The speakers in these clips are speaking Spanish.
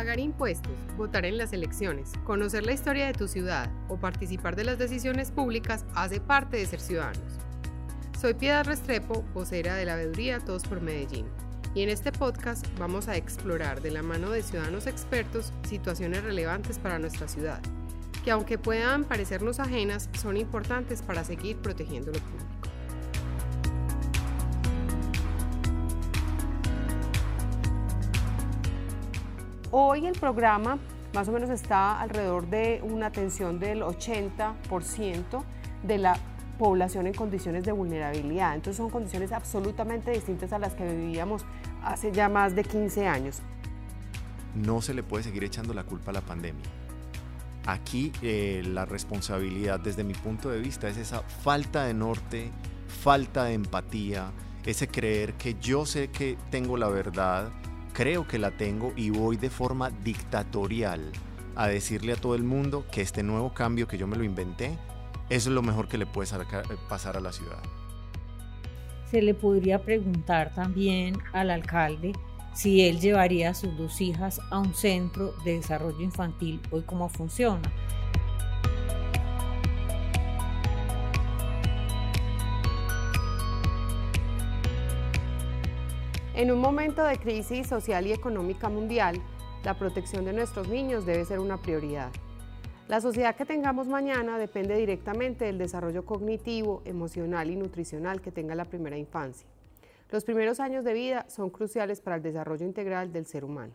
Pagar impuestos, votar en las elecciones, conocer la historia de tu ciudad o participar de las decisiones públicas hace parte de ser ciudadanos. Soy Piedad Restrepo, vocera de la veeduría Todos por Medellín, y en este podcast vamos a explorar de la mano de ciudadanos expertos situaciones relevantes para nuestra ciudad, que aunque puedan parecernos ajenas, son importantes para seguir protegiendo lo público. Hoy el programa más o menos está alrededor de una atención del 80% de la población en condiciones de vulnerabilidad. Entonces son condiciones absolutamente distintas a las que vivíamos hace ya más de 15 años. No se le puede seguir echando la culpa a la pandemia. Aquí eh, la responsabilidad desde mi punto de vista es esa falta de norte, falta de empatía, ese creer que yo sé que tengo la verdad creo que la tengo y voy de forma dictatorial a decirle a todo el mundo que este nuevo cambio que yo me lo inventé es lo mejor que le puede pasar a la ciudad. Se le podría preguntar también al alcalde si él llevaría a sus dos hijas a un centro de desarrollo infantil, hoy cómo funciona. En un momento de crisis social y económica mundial, la protección de nuestros niños debe ser una prioridad. La sociedad que tengamos mañana depende directamente del desarrollo cognitivo, emocional y nutricional que tenga la primera infancia. Los primeros años de vida son cruciales para el desarrollo integral del ser humano.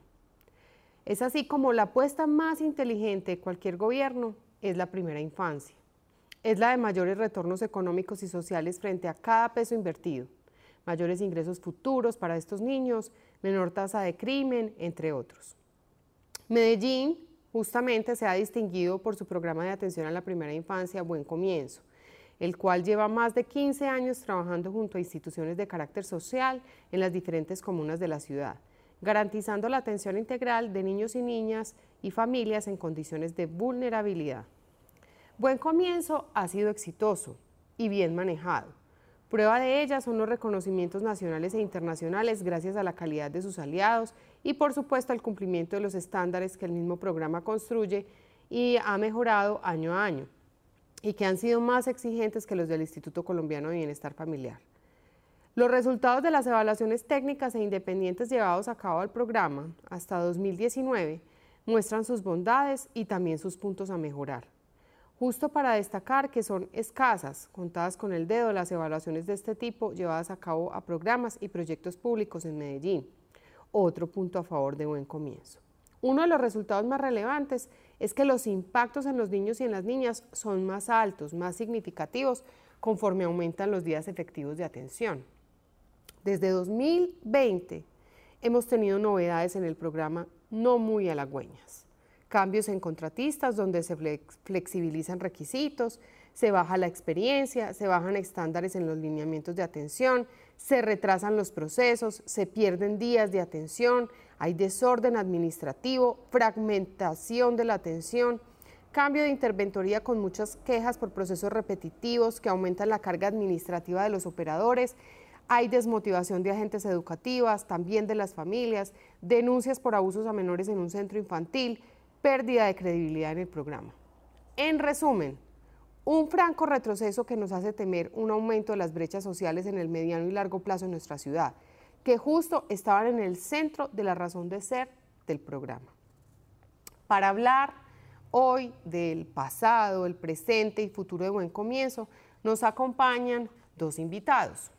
Es así como la apuesta más inteligente de cualquier gobierno es la primera infancia. Es la de mayores retornos económicos y sociales frente a cada peso invertido mayores ingresos futuros para estos niños, menor tasa de crimen, entre otros. Medellín justamente se ha distinguido por su programa de atención a la primera infancia Buen Comienzo, el cual lleva más de 15 años trabajando junto a instituciones de carácter social en las diferentes comunas de la ciudad, garantizando la atención integral de niños y niñas y familias en condiciones de vulnerabilidad. Buen Comienzo ha sido exitoso y bien manejado Prueba de ellas son los reconocimientos nacionales e internacionales gracias a la calidad de sus aliados y por supuesto al cumplimiento de los estándares que el mismo programa construye y ha mejorado año a año y que han sido más exigentes que los del Instituto Colombiano de Bienestar Familiar. Los resultados de las evaluaciones técnicas e independientes llevados a cabo al programa hasta 2019 muestran sus bondades y también sus puntos a mejorar. Justo para destacar que son escasas, contadas con el dedo, las evaluaciones de este tipo llevadas a cabo a programas y proyectos públicos en Medellín. Otro punto a favor de buen comienzo. Uno de los resultados más relevantes es que los impactos en los niños y en las niñas son más altos, más significativos, conforme aumentan los días efectivos de atención. Desde 2020 hemos tenido novedades en el programa no muy halagüeñas cambios en contratistas donde se flexibilizan requisitos, se baja la experiencia, se bajan estándares en los lineamientos de atención, se retrasan los procesos, se pierden días de atención, hay desorden administrativo, fragmentación de la atención, cambio de interventoría con muchas quejas por procesos repetitivos que aumentan la carga administrativa de los operadores, hay desmotivación de agentes educativas, también de las familias, denuncias por abusos a menores en un centro infantil, pérdida de credibilidad en el programa. En resumen, un franco retroceso que nos hace temer un aumento de las brechas sociales en el mediano y largo plazo en nuestra ciudad, que justo estaban en el centro de la razón de ser del programa. Para hablar hoy del pasado, el presente y futuro de Buen Comienzo, nos acompañan dos invitados.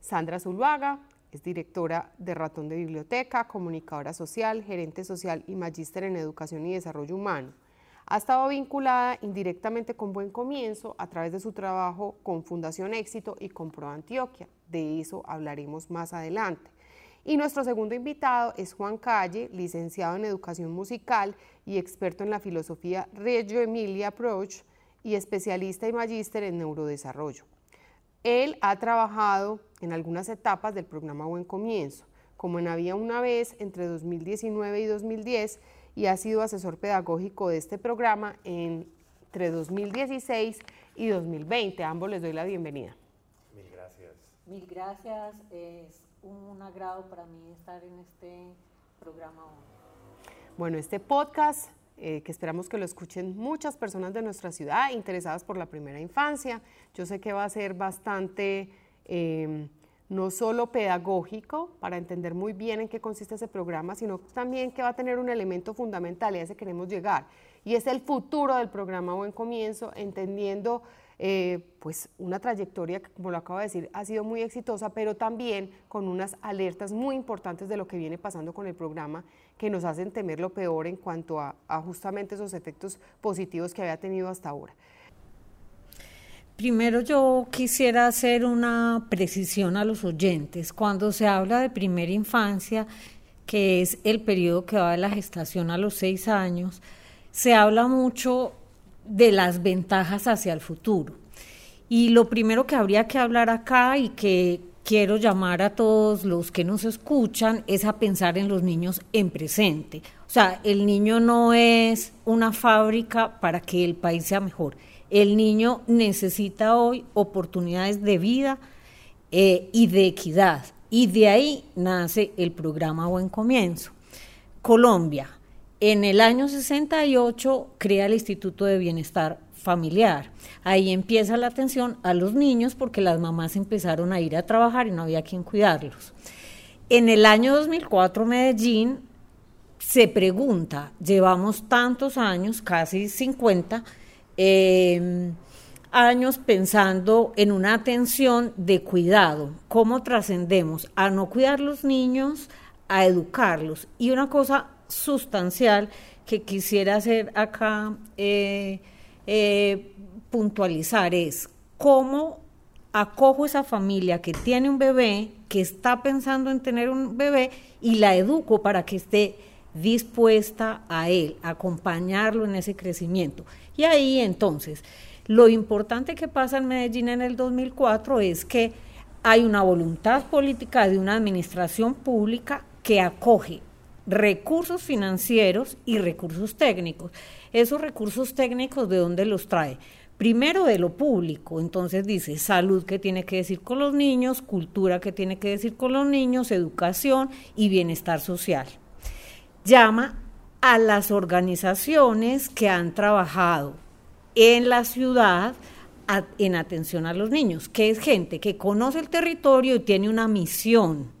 Sandra Zuluaga, es directora de Ratón de Biblioteca, comunicadora social, gerente social y magíster en educación y desarrollo humano. Ha estado vinculada indirectamente con Buen Comienzo a través de su trabajo con Fundación Éxito y con Pro Antioquia. De eso hablaremos más adelante. Y nuestro segundo invitado es Juan Calle, licenciado en Educación Musical y experto en la filosofía Reggio Emilia Approach y especialista y magíster en neurodesarrollo. Él ha trabajado en algunas etapas del programa Buen Comienzo, como en Había una vez entre 2019 y 2010, y ha sido asesor pedagógico de este programa entre 2016 y 2020. A ambos les doy la bienvenida. Mil gracias. Mil gracias. Es un agrado para mí estar en este programa hoy. Bueno, este podcast eh, que esperamos que lo escuchen muchas personas de nuestra ciudad interesadas por la primera infancia. Yo sé que va a ser bastante, em, no solo pedagógico, para entender muy bien en qué consiste ese programa, sino también que va a tener un elemento fundamental y a ese queremos llegar. Y es el futuro del programa Buen Comienzo, entendiendo eh, pues una trayectoria que, como lo acabo de decir, ha sido muy exitosa, pero también con unas alertas muy importantes de lo que viene pasando con el programa que nos hacen temer lo peor en cuanto a, justamente esos efectos positivos que había tenido hasta ahora. Primero yo quisiera hacer una precisión a los oyentes. Cuando se habla de primera infancia, que es el periodo que va de la gestación a los seis años, se habla mucho de las ventajas hacia el futuro. Y lo primero que habría que hablar acá y que quiero llamar a todos los que nos escuchan es a pensar en los niños en presente. O sea, el niño no es una fábrica para que el país sea mejor. El niño necesita hoy oportunidades de vida eh, y de equidad. Y de ahí nace el programa Buen Comienzo. Colombia, en el año 68 crea el Instituto de Bienestar Familiar. Ahí empieza la atención a los niños porque las mamás empezaron a ir a trabajar y no había quien cuidarlos. En el año 2004 Medellín se pregunta, llevamos tantos años, casi 50, em, años pensando en una atención de cuidado, cómo trascendemos a no cuidar los niños, a educarlos. Y una cosa sustancial que quisiera hacer acá eh, eh, puntualizar es cómo acojo esa familia que tiene un bebé, que está pensando en tener un bebé y la educo para que esté dispuesta a él, acompañarlo en ese crecimiento. Y ahí entonces, lo importante que pasa en Medellín en el 2004 es que hay una voluntad política de una administración pública que acoge recursos financieros y recursos técnicos. Esos recursos técnicos, ¿de dónde los trae? Primero de lo público, entonces dice salud que tiene que decir con los niños, cultura que tiene que decir con los niños, educación y bienestar social. Llama a las organizaciones que han trabajado en la ciudad en atención a los niños, que es gente que conoce el territorio y tiene una misión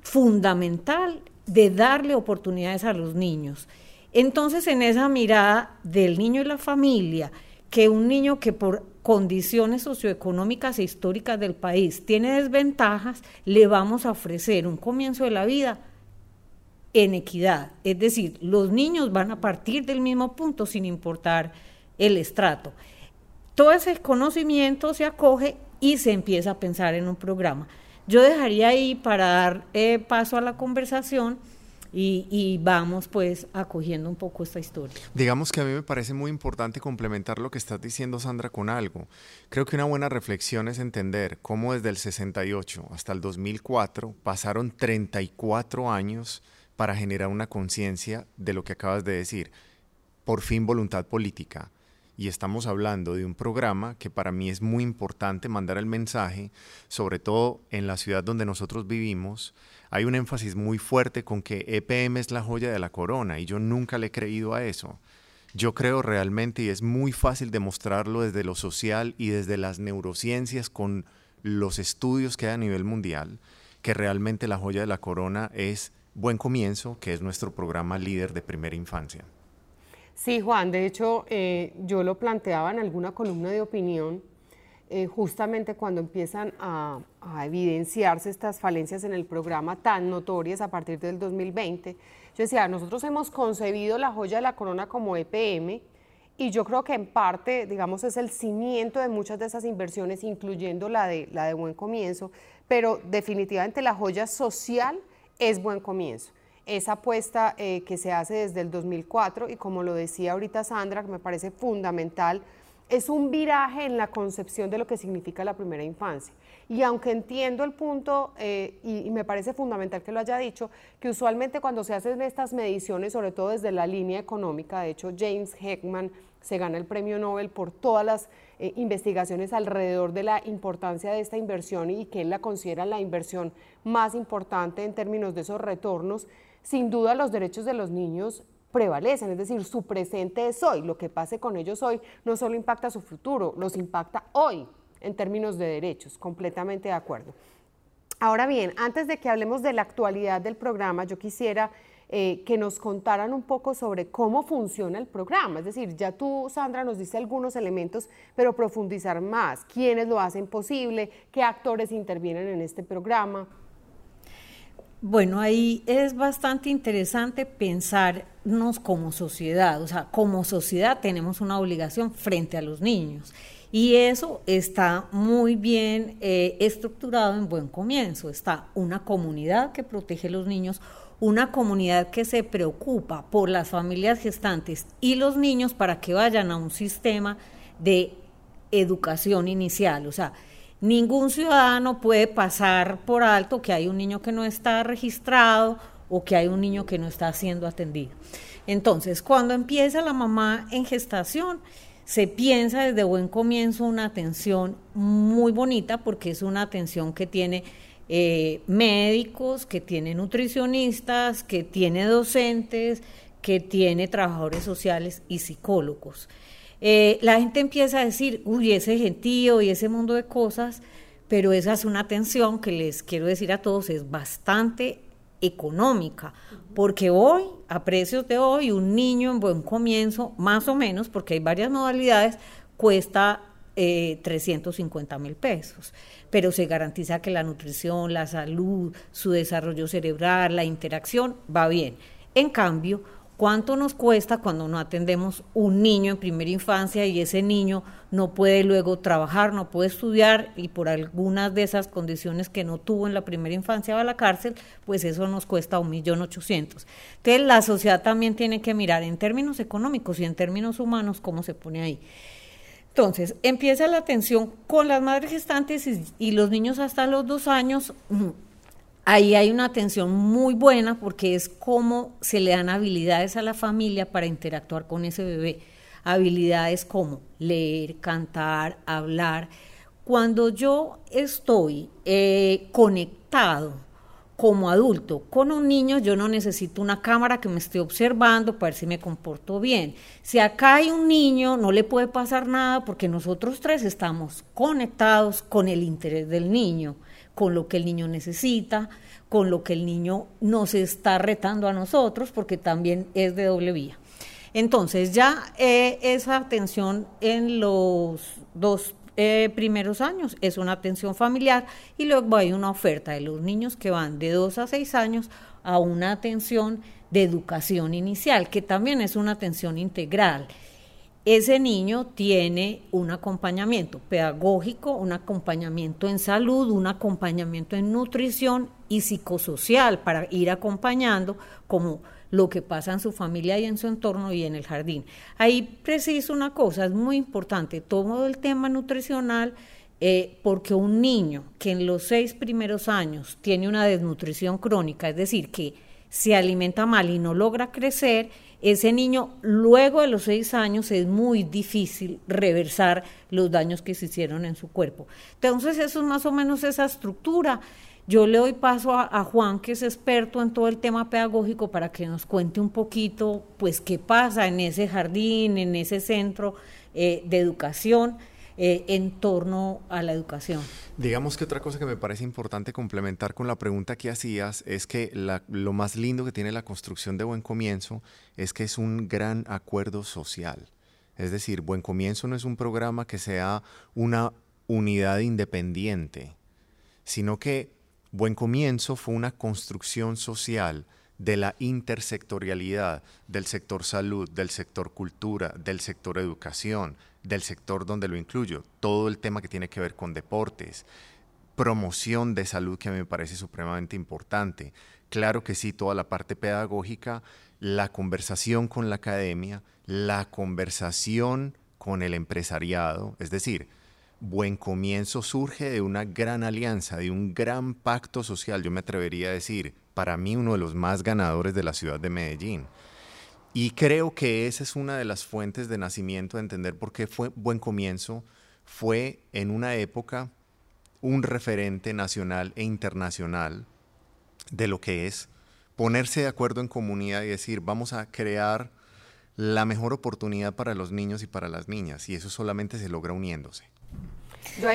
fundamental de darle oportunidades a los niños. Entonces, en esa mirada del niño y la familia, que un niño que por condiciones socioeconómicas e históricas del país tiene desventajas, le vamos a ofrecer un comienzo de la vida en equidad. Es decir, los niños van a partir del mismo punto sin importar el estrato. Todo ese conocimiento se acoge y se empieza a pensar en un programa. Yo dejaría ahí para dar eh, paso a la conversación y, vamos pues acogiendo un poco esta historia. Digamos que a mí me parece muy importante complementar lo que estás diciendo Sandra con algo. Creo que una buena reflexión es entender cómo desde el 68 hasta el 2004 pasaron 34 años para generar una conciencia de lo que acabas de decir. Por fin voluntad política y estamos hablando de un programa que para mí es muy importante mandar el mensaje, sobre todo en la ciudad donde nosotros vivimos. Hay un énfasis muy fuerte con que EPM es la joya de la corona y yo nunca le he creído a eso. Yo creo realmente, y es muy fácil demostrarlo desde lo social y desde las neurociencias con los estudios que hay a nivel mundial, que realmente la joya de la corona es Buen Comienzo, que es nuestro programa líder de primera infancia. Sí, Juan, de hecho eh, yo lo planteaba en alguna columna de opinión, eh, justamente cuando empiezan a, evidenciarse estas falencias en el programa tan notorias a partir del 2020. Yo decía, nosotros hemos concebido la joya de la corona como EPM y yo creo que en parte, digamos, es el cimiento de muchas de esas inversiones, incluyendo la de, la de Buen Comienzo, pero definitivamente la joya social es Buen Comienzo esa apuesta eh, que se hace desde el 2004 y como lo decía ahorita Sandra, que me parece fundamental, es un viraje en la concepción de lo que significa la primera infancia. Y aunque entiendo el punto, eh, y, me parece fundamental que lo haya dicho, que usualmente cuando se hacen estas mediciones, sobre todo desde la línea económica, de hecho James Heckman se gana el premio Nobel por todas las eh, investigaciones alrededor de la importancia de esta inversión y que él la considera la inversión más importante en términos de esos retornos, sin duda los derechos de los niños prevalecen, es decir, su presente es hoy, lo que pase con ellos hoy no solo impacta su futuro, los impacta hoy, en términos de derechos, completamente de acuerdo. Ahora bien, antes de que hablemos de la actualidad del programa, yo quisiera eh, que nos contaran un poco sobre cómo funciona el programa. Es decir, ya tú, Sandra, nos diste algunos elementos, pero profundizar más. ¿Quiénes lo hacen posible? ¿Qué actores intervienen en este programa? Bueno, ahí es bastante interesante pensarnos como sociedad. O sea, como sociedad tenemos una obligación frente a los niños. Y eso está muy bien eh, estructurado en buen comienzo. Está una comunidad que protege a los niños, una comunidad que se preocupa por las familias gestantes y los niños para que vayan a un sistema de educación inicial. O sea, ningún ciudadano puede pasar por alto que hay un niño que no está registrado o que hay un niño que no está siendo atendido. Entonces, cuando empieza la mamá en gestación, se piensa desde buen comienzo una atención muy bonita porque es una atención que tiene eh, médicos, que tiene nutricionistas, que tiene docentes, que tiene trabajadores sociales y psicólogos. Eh, la gente empieza a decir, uy, ese gentío y ese mundo de cosas, pero esa es una atención que les quiero decir a todos, es bastante económica, porque hoy, a precios de hoy, un niño en buen comienzo, más o menos, porque hay varias modalidades, cuesta 350 eh, mil pesos, pero se garantiza que la nutrición, la salud, su desarrollo cerebral, la interacción va bien. En cambio, ¿Cuánto nos cuesta cuando no atendemos un niño en primera infancia y ese niño no puede luego trabajar, no puede estudiar y por algunas de esas condiciones que no tuvo en la primera infancia va a la cárcel? Pues eso nos cuesta un millón ochocientos. Entonces la sociedad también tiene que mirar en términos económicos y en términos humanos cómo se pone ahí. Entonces, empieza la atención con las madres gestantes y, y los niños hasta los dos años ahí hay una atención muy buena porque es cómo se le dan habilidades a la familia para interactuar con ese bebé. Habilidades como leer, cantar, hablar. Cuando yo estoy eh, conectado como adulto con un niño, yo no necesito una cámara que me esté observando para ver si me comporto bien. Si acá hay un niño, no le puede pasar nada porque nosotros tres estamos conectados con el interés del niño con lo que el niño necesita, con lo que el niño nos está retando a nosotros, porque también es de doble vía. Entonces ya eh, esa atención en los dos eh, primeros años. Es una atención familiar y luego hay una oferta de los niños que van de dos a seis años a una atención de educación inicial, que también es una atención integral. Ese niño tiene un acompañamiento pedagógico, un acompañamiento en salud, un acompañamiento en nutrición y psicosocial para ir acompañando como lo que pasa en su familia y en su entorno y en el jardín. Ahí preciso una cosa, es muy importante, todo el tema nutricional, eh, porque un niño que en los seis primeros años tiene una desnutrición crónica, es decir, que se alimenta mal y no logra crecer, ese niño luego de los seis años es muy difícil reversar los daños que se hicieron en su cuerpo. Entonces eso es más o menos esa estructura. Yo le doy paso a, Juan, que es experto en todo el tema pedagógico, para que nos cuente un poquito, pues, qué pasa en ese jardín, en ese centro eh, de educación eh, en torno a la educación. Digamos que otra cosa que me parece importante complementar con la pregunta que hacías es que lo más lindo que tiene la construcción de Buen Comienzo es que es un gran acuerdo social. Es decir, Buen Comienzo no es un programa que sea una unidad independiente, sino que Buen Comienzo fue una construcción social de la intersectorialidad del sector salud, del sector cultura, del sector educación, del sector donde lo incluyo, todo el tema que tiene que ver con deportes, promoción de salud que a mí me parece supremamente importante. Claro que sí, toda la parte pedagógica, la conversación con la academia, la conversación con el empresariado, es decir, Buen Comienzo surge de una gran alianza, de un gran pacto social, yo me atrevería a decir, para mí uno de los más ganadores de la ciudad de Medellín. Y creo que esa es una de las fuentes de nacimiento de entender por qué fue Buen Comienzo, fue en una época un referente nacional e internacional de lo que es ponerse de acuerdo en comunidad y decir, vamos a crear la mejor oportunidad para los niños y para las niñas, y eso solamente se logra uniéndose.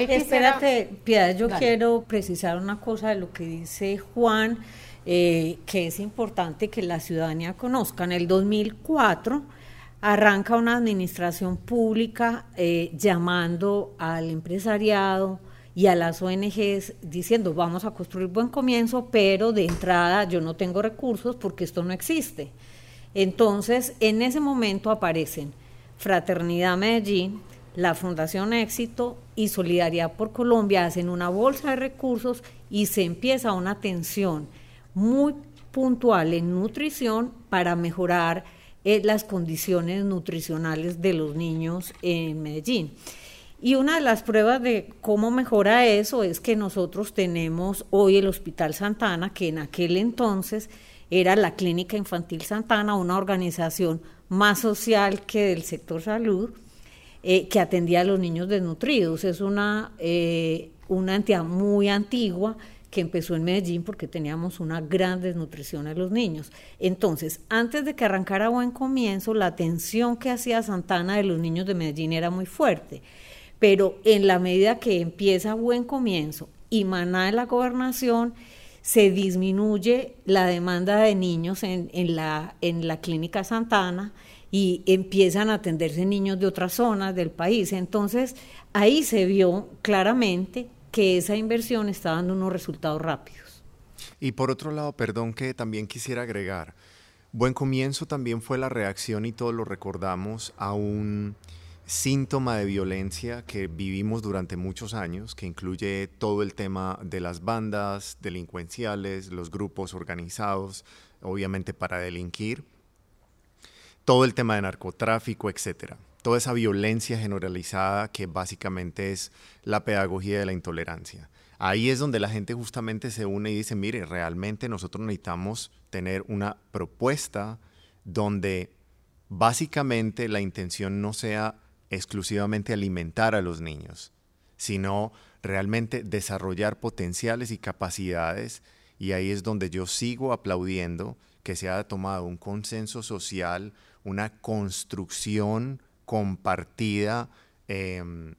Espérate, Piedad, yo quiero precisar una cosa de lo que dice Juan, eh, que es importante que la ciudadanía conozca. En el 2004 arranca una administración pública eh, llamando al empresariado y a las ONGs diciendo vamos a construir buen comienzo, pero de entrada yo no tengo recursos porque esto no existe. Entonces, en ese momento aparecen Fraternidad Medellín, la Fundación Éxito y Solidaridad por Colombia hacen una bolsa de recursos y se empieza una atención muy puntual en nutrición para mejorar eh, las condiciones nutricionales de los niños en Medellín. Y una de las pruebas de cómo mejora eso es que nosotros tenemos hoy el Hospital Santana, que en aquel entonces era la Clínica Infantil Santana, una organización más social que del sector salud, eh, que atendía a los niños desnutridos. Es una, eh, una entidad muy antigua que empezó en Medellín porque teníamos una gran desnutrición a los niños. Entonces, antes de que arrancara Buen Comienzo, la atención que hacía Santana de los niños de Medellín era muy fuerte. Pero en la medida que empieza Buen Comienzo y maná en la gobernación, se disminuye la demanda de niños en, en, la, en la clínica Santana y empiezan a atenderse niños de otras zonas del país. Entonces, ahí se vio claramente que esa inversión está dando unos resultados rápidos. Y por otro lado, perdón que también quisiera agregar, buen comienzo también fue la reacción y todos lo recordamos a un síntoma de violencia que vivimos durante muchos años, que incluye todo el tema de las bandas delincuenciales, los grupos organizados, obviamente para delinquir, todo el tema de narcotráfico, etcétera. Toda esa violencia generalizada que básicamente es la pedagogía de la intolerancia. Ahí es donde la gente justamente se une y dice, mire, realmente nosotros necesitamos tener una propuesta donde básicamente la intención no sea exclusivamente alimentar a los niños, sino realmente desarrollar potenciales y capacidades. Y ahí es donde yo sigo aplaudiendo que se haya tomado un consenso social, una construcción compartida em,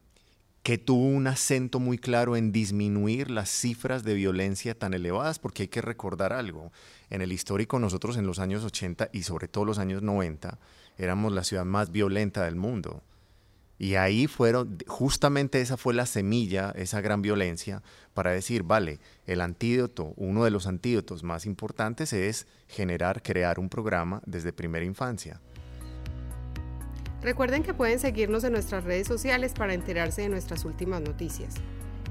que tuvo un acento muy claro en disminuir las cifras de violencia tan elevadas, porque hay que recordar algo. En el histórico nosotros en los años 80 y sobre todo los años 90 éramos la ciudad más violenta del mundo. Y ahí fueron, justamente esa fue la semilla, esa gran violencia, para decir, vale, el antídoto, uno de los antídotos más importantes es generar, crear un programa desde primera infancia. Recuerden que pueden seguirnos en nuestras redes sociales para enterarse de nuestras últimas noticias.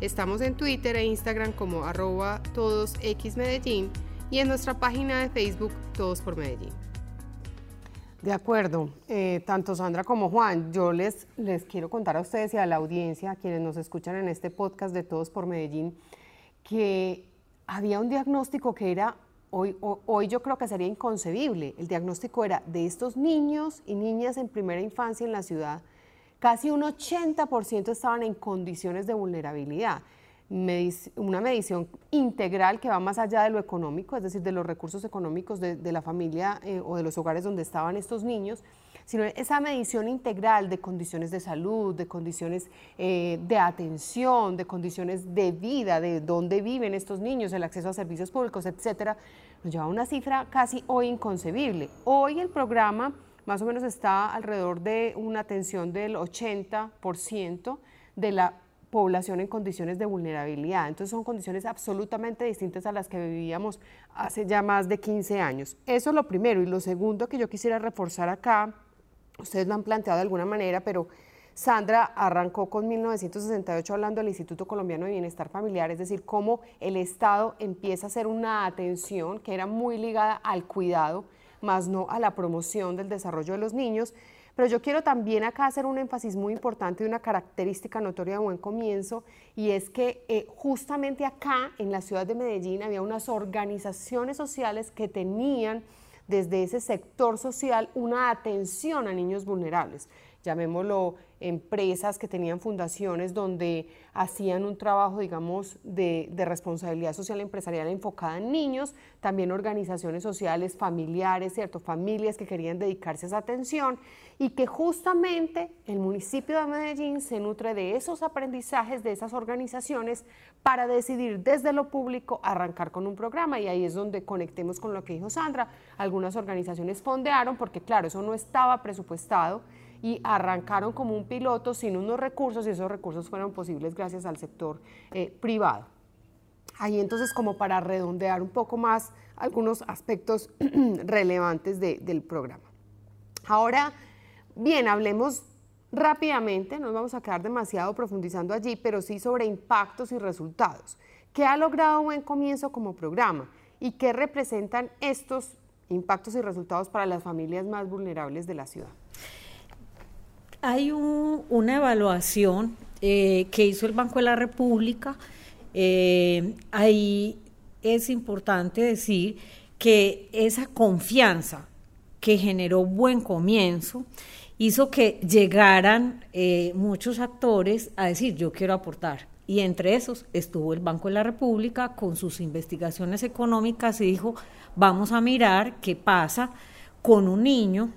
Estamos en Twitter e Instagram como arroba todosxmedellín y en nuestra página de Facebook Todos por Medellín. De acuerdo, eh, tanto Sandra como Juan, yo les, les quiero contar a ustedes y a la audiencia, a quienes nos escuchan en este podcast de Todos por Medellín, que había un diagnóstico que era Hoy, yo creo que sería inconcebible. El diagnóstico era de estos niños y niñas en primera infancia en la ciudad, casi un 80% estaban en condiciones de vulnerabilidad. una medición integral que va más allá de lo económico, es decir, de los recursos económicos de, la familia eh, o de los hogares donde estaban estos niños, sino esa medición integral de condiciones de salud, de condiciones eh, de atención, de condiciones de vida, de dónde viven estos niños, el acceso a servicios públicos, etcétera, nos lleva a una cifra casi hoy inconcebible. Hoy el programa más o menos está alrededor de una atención del 80% de la población en condiciones de vulnerabilidad. Entonces son condiciones absolutamente distintas a las que vivíamos hace ya más de 15 años. Eso es lo primero. Y lo segundo que yo quisiera reforzar acá ustedes lo han planteado de alguna manera, pero Sandra arrancó con 1968 hablando del Instituto Colombiano de Bienestar Familiar, es decir, cómo el Estado empieza a hacer una atención que era muy ligada al cuidado, más no a la promoción del desarrollo de los niños, Pero yo quiero también acá hacer un énfasis muy importante de una característica notoria de buen comienzo y es que eh, justamente acá en la ciudad de Medellín había unas organizaciones sociales que tenían desde ese sector social una atención a niños vulnerables llamémoslo empresas que tenían fundaciones donde hacían un trabajo, digamos, de, responsabilidad social empresarial enfocada en niños, también organizaciones sociales, familiares, ¿cierto? Familias que querían dedicarse a esa atención y que justamente el municipio de Medellín se nutre de esos aprendizajes de esas organizaciones para decidir desde lo público arrancar con un programa y ahí es donde conectemos con lo que dijo Sandra. Algunas organizaciones fondearon porque claro, eso no estaba presupuestado y arrancaron como un piloto sin unos recursos y esos recursos fueron posibles gracias al sector eh, privado. Ahí entonces como para redondear un poco más algunos aspectos relevantes del programa. Ahora, bien, hablemos rápidamente, no nos vamos a quedar demasiado profundizando allí, pero sí sobre impactos y resultados. ¿Qué ha logrado buen comienzo como programa? ¿Y qué representan estos impactos y resultados para las familias más vulnerables de la ciudad? Hay una evaluación eh, que hizo el Banco de la República. Eh, ahí es importante decir que esa confianza que generó buen comienzo hizo que llegaran eh, muchos actores a decir yo quiero aportar. Y entre esos estuvo el Banco de la República con sus investigaciones económicas y dijo vamos a mirar qué pasa con un niño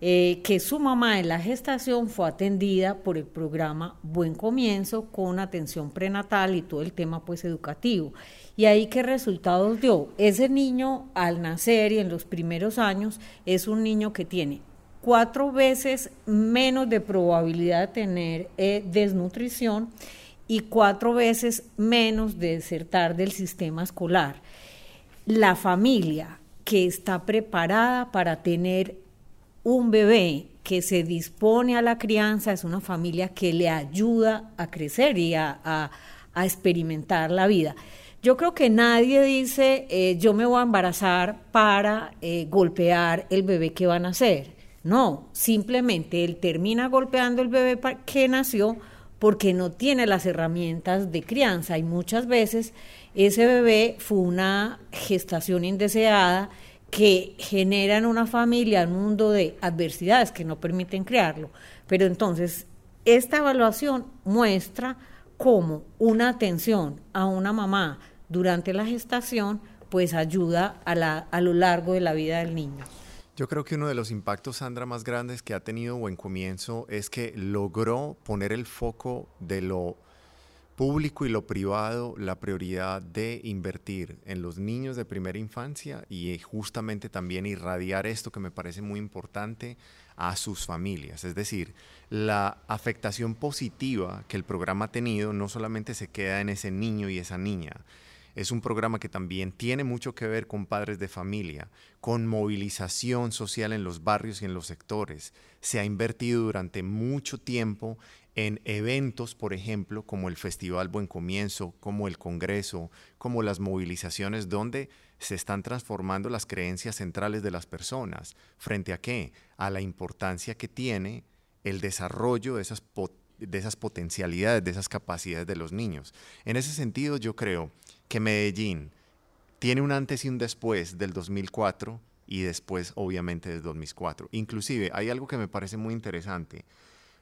eh, que su mamá en la gestación fue atendida por el programa Buen Comienzo con atención prenatal y todo el tema pues educativo. Y ahí qué resultados dio. Ese niño al nacer y en los primeros años es un niño que tiene cuatro veces menos de probabilidad de tener eh, desnutrición y cuatro veces menos de desertar del sistema escolar. La familia que está preparada para tener un bebé que se dispone a la crianza es una familia que le ayuda a crecer y a, experimentar la vida. Yo creo que nadie dice eh, yo me voy a embarazar para eh, golpear el bebé que va a nacer. No, simplemente él termina golpeando el bebé que nació porque no tiene las herramientas de crianza y muchas veces ese bebé fue una gestación indeseada que generan una familia, un mundo de adversidades que no permiten crearlo. Pero entonces, esta evaluación muestra cómo una atención a una mamá durante la gestación pues ayuda a, la, a lo largo de la vida del niño. Yo creo que uno de los impactos, Sandra, más grandes que ha tenido Buen Comienzo es que logró poner el foco de lo público y lo privado la prioridad de invertir en los niños de primera infancia y eh, justamente también irradiar esto que me parece muy importante a sus familias. Es decir, la afectación positiva que el programa ha tenido no solamente se queda en ese niño y esa niña, es un programa que también tiene mucho que ver con padres de familia, con movilización social en los barrios y en los sectores. Se ha invertido durante mucho tiempo en eventos, por ejemplo, como el Festival Buen Comienzo, como el Congreso, como las movilizaciones donde se están transformando las creencias centrales de las personas. ¿Frente a qué? A la importancia que tiene el desarrollo de esas, de esas potencialidades, de esas capacidades de los niños. En ese sentido, yo creo que Medellín tiene un antes y un después del 2004 y después, obviamente, del 2004. Inclusive, hay algo que me parece muy interesante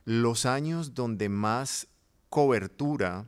los años donde más cobertura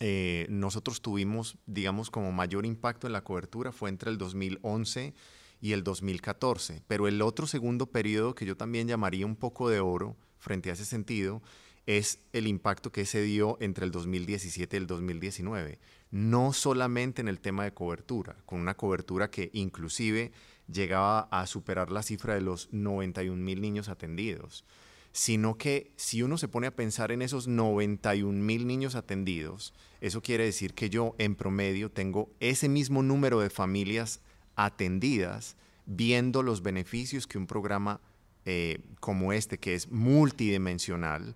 eh, nosotros tuvimos, digamos, como mayor impacto en la cobertura fue entre el 2011 y el 2014. Pero el otro segundo periodo que yo también llamaría un poco de oro frente a ese sentido es el impacto que se dio entre el 2017 y el 2019. No solamente en el tema de cobertura, con una cobertura que inclusive llegaba a superar la cifra de los 91 mil niños atendidos, sino que si uno se pone a pensar en esos 91 mil niños atendidos, eso quiere decir que yo en promedio tengo ese mismo número de familias atendidas viendo los beneficios que un programa eh, como este, que es multidimensional,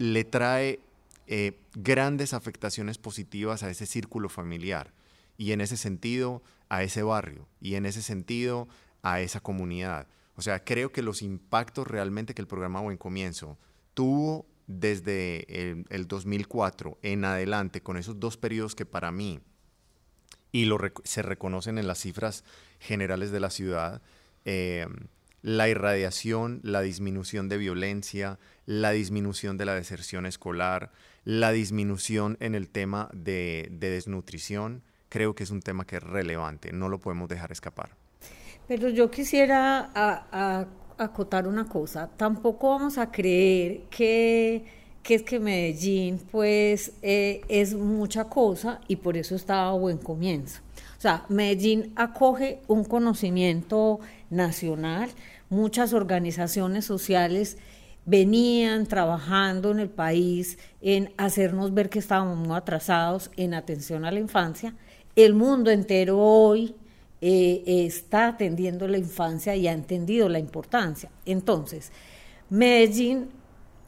le trae eh, grandes afectaciones positivas a ese círculo familiar y en ese sentido a ese barrio y en ese sentido a esa comunidad. O sea, creo que los impactos realmente que el programa Buen Comienzo tuvo desde el, 2004 en adelante, con esos dos periodos que para mí, y lo se reconocen en las cifras generales de la ciudad, eh, la irradiación, la disminución de violencia, la disminución de la deserción escolar, la disminución en el tema de, desnutrición, creo que es un tema que es relevante, no lo podemos dejar escapar. Pero yo quisiera acotar una cosa, tampoco vamos a creer que, es que Medellín pues eh, es mucha cosa y por eso está a buen comienzo. O sea, Medellín acoge un conocimiento nacional, muchas organizaciones sociales venían trabajando en el país en hacernos ver que estábamos muy atrasados en atención a la infancia. El mundo entero hoy eh, está atendiendo la infancia y ha entendido la importancia. Entonces, Medellín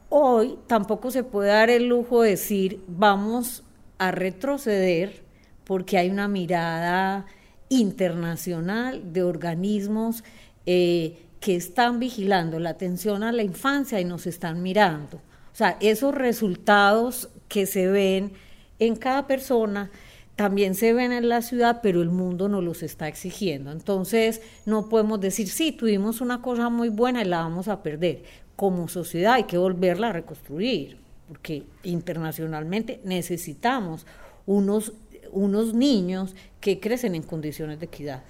hoy tampoco se puede dar el lujo de decir vamos a retroceder porque hay una mirada internacional de organismos eh, que están vigilando la atención a la infancia y nos están mirando. O sea, esos resultados que se ven en cada persona también se ven en la ciudad, pero el mundo nos los está exigiendo. Entonces, no podemos decir, sí, tuvimos una cosa muy buena y la vamos a perder. Como sociedad hay que volverla a reconstruir, porque internacionalmente necesitamos unos, unos niños que crecen en condiciones de equidad.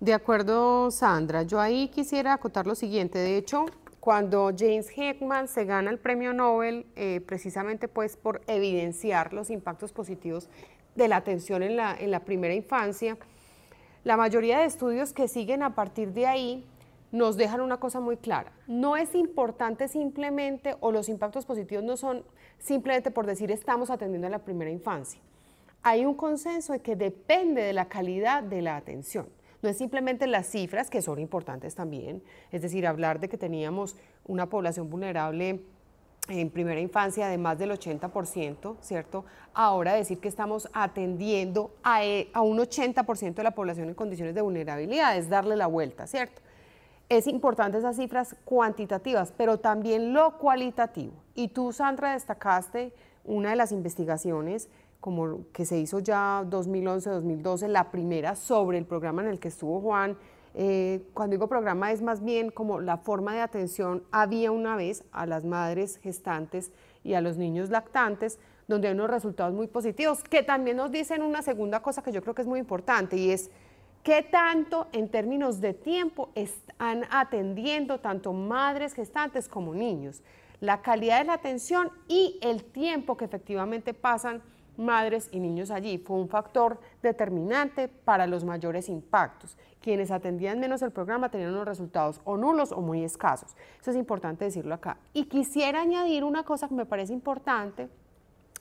De acuerdo, Sandra. Yo ahí quisiera acotar lo siguiente. De hecho, cuando James Heckman se gana el premio Nobel, eh, precisamente pues por evidenciar los impactos positivos de la atención en la, en la primera infancia, la mayoría de estudios que siguen a partir de ahí nos dejan una cosa muy clara. No es importante simplemente, o los impactos positivos no son simplemente por decir estamos atendiendo a la primera infancia. Hay un consenso de que depende de la calidad de la atención. No es simplemente las cifras, que son importantes también, es decir, hablar de que teníamos una población vulnerable en primera infancia de más del 80%, ¿cierto? Ahora decir que estamos atendiendo a, e, a un 80% de la población en condiciones de vulnerabilidad es darle la vuelta, ¿cierto? Es importante esas cifras cuantitativas, pero también lo cualitativo. Y tú, Sandra, destacaste una de las investigaciones como que se hizo ya 2011-2012, la primera sobre el programa en el que estuvo Juan. Eh, cuando digo programa es más bien como la forma de atención había una vez a las madres gestantes y a los niños lactantes, donde hay unos resultados muy positivos, que también nos dicen una segunda cosa que yo creo que es muy importante y es qué tanto en términos de tiempo están atendiendo tanto madres gestantes como niños, la calidad de la atención y el tiempo que efectivamente pasan madres y niños allí. Fue un factor determinante para los mayores impactos. Quienes atendían menos el programa tenían unos resultados o nulos o muy escasos. Eso es importante decirlo acá. Y quisiera añadir una cosa que me parece importante.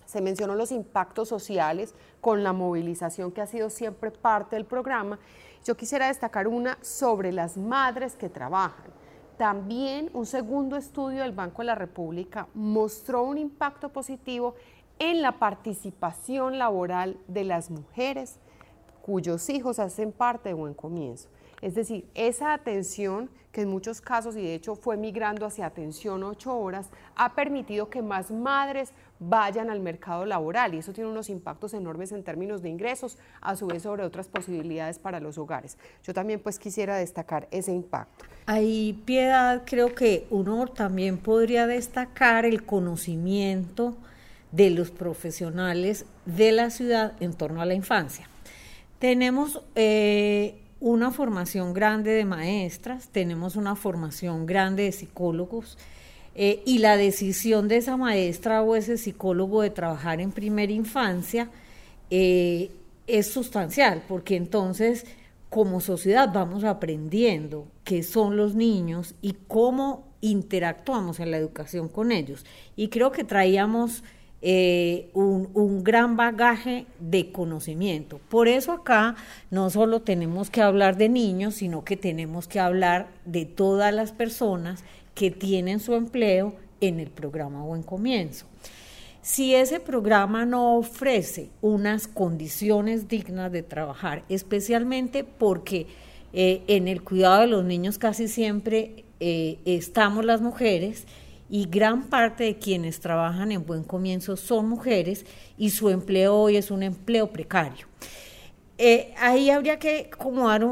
Se mencionó los impactos sociales con la movilización que ha sido siempre parte del programa. Yo quisiera destacar una sobre las madres que trabajan. También un segundo estudio del Banco de la República mostró un impacto positivo en la participación laboral de las mujeres cuyos hijos hacen parte de Buen Comienzo. Es decir, esa atención, que en muchos casos, y de hecho fue migrando hacia atención ocho horas, ha permitido que más madres vayan al mercado laboral y eso tiene unos impactos enormes en términos de ingresos, a su vez sobre otras posibilidades para los hogares. Yo también pues quisiera destacar ese impacto. Ahí, Piedad, creo que uno también podría destacar el conocimiento de los profesionales de la ciudad en torno a la infancia. Tenemos eh, una formación grande de maestras, tenemos una formación grande de psicólogos eh, y la decisión de esa maestra o ese psicólogo de trabajar en primera infancia eh, es sustancial, porque entonces como sociedad vamos aprendiendo qué son los niños y cómo interactuamos en la educación con ellos. Y creo que traíamos eh, un, gran bagaje de conocimiento. Por eso acá no solo tenemos que hablar de niños, sino que tenemos que hablar de todas las personas que tienen su empleo en el programa Buen Comienzo. Si ese programa no ofrece unas condiciones dignas de trabajar, especialmente porque Eh, en el cuidado de los niños casi siempre eh, estamos las mujeres y gran parte de quienes trabajan en Buen Comienzo son mujeres y su empleo hoy es un empleo precario. Eh, ahí habría que como dar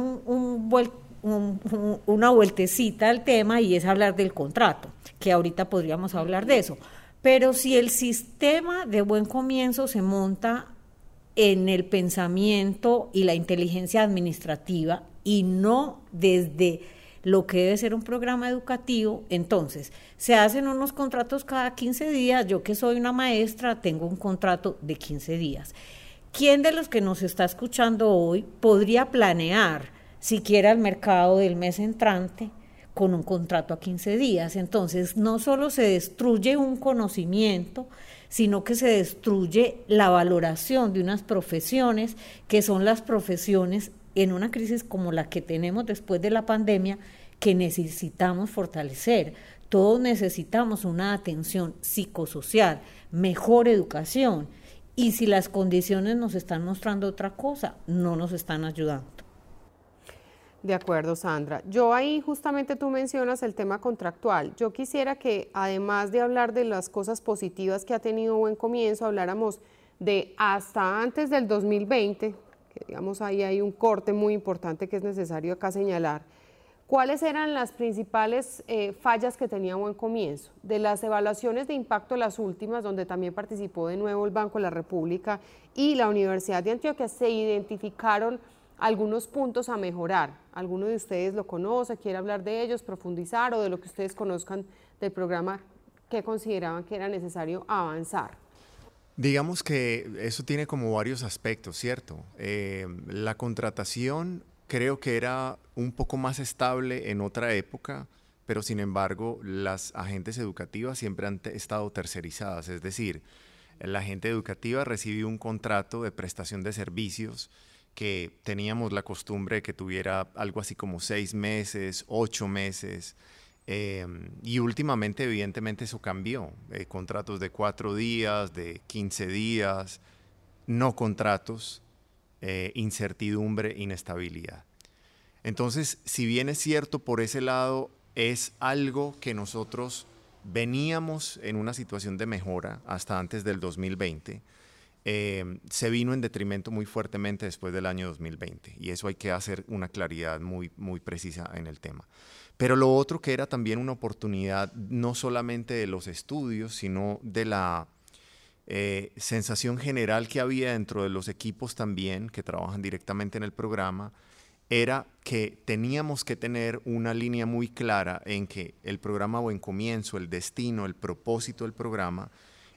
una vueltecita al tema y es hablar del contrato, que ahorita podríamos hablar de eso. Pero si el sistema de buen comienzo se monta en el pensamiento y la inteligencia administrativa y no desde lo que debe ser un programa educativo, entonces se hacen unos contratos cada 15 días, yo que soy una maestra tengo un contrato de 15 días. ¿Quién de los que nos está escuchando hoy podría planear siquiera el mercado del mes entrante con un contrato a 15 días? Entonces, no solo se destruye un conocimiento, sino que se destruye la valoración de unas profesiones que son las profesiones en una crisis como la que tenemos después de la pandemia que necesitamos fortalecer. Todos necesitamos una atención psicosocial, mejor educación. Y si las condiciones nos están mostrando otra cosa, no nos están ayudando. De acuerdo, Sandra. Yo ahí justamente tú mencionas el tema contractual. Yo quisiera que además de hablar de las cosas positivas que ha tenido buen comienzo, habláramos de hasta antes del 2020, que digamos ahí hay un corte muy importante que es necesario acá señalar. ¿Cuáles eran las principales eh, fallas que tenía Buen Comienzo? De las evaluaciones de impacto, las últimas, donde también participó de nuevo el Banco de la República y la Universidad de Antioquia, se identificaron algunos puntos a mejorar. ¿Alguno de ustedes lo conoce, quiere hablar de ellos, profundizar o de lo que ustedes conozcan del programa que consideraban que era necesario avanzar? Digamos que eso tiene como varios aspectos, ¿cierto? Eh, la contratación creo que era un poco más estable en otra época, pero sin embargo las agentes educativas siempre han estado tercerizadas, es decir, la agente educativa recibió un contrato de prestación de servicios que teníamos la costumbre de que tuviera algo así como seis meses, ocho meses, Em, y últimamente, evidentemente, eso cambió. Eh, contratos de cuatro días, de 15 días, no contratos, eh, incertidumbre, inestabilidad. Entonces, si bien es cierto por ese lado, es algo que nosotros veníamos en una situación de mejora hasta antes del 2020, em, se vino en detrimento muy fuertemente después del año 2020. Y eso hay que hacer una claridad muy, muy precisa en el tema. Pero lo otro que era también una oportunidad no solamente de los estudios, sino de la eh, sensación general que había dentro de los equipos también que trabajan directamente en el programa, era que teníamos que tener una línea muy clara en que el programa Buen Comienzo, el destino, el propósito del programa,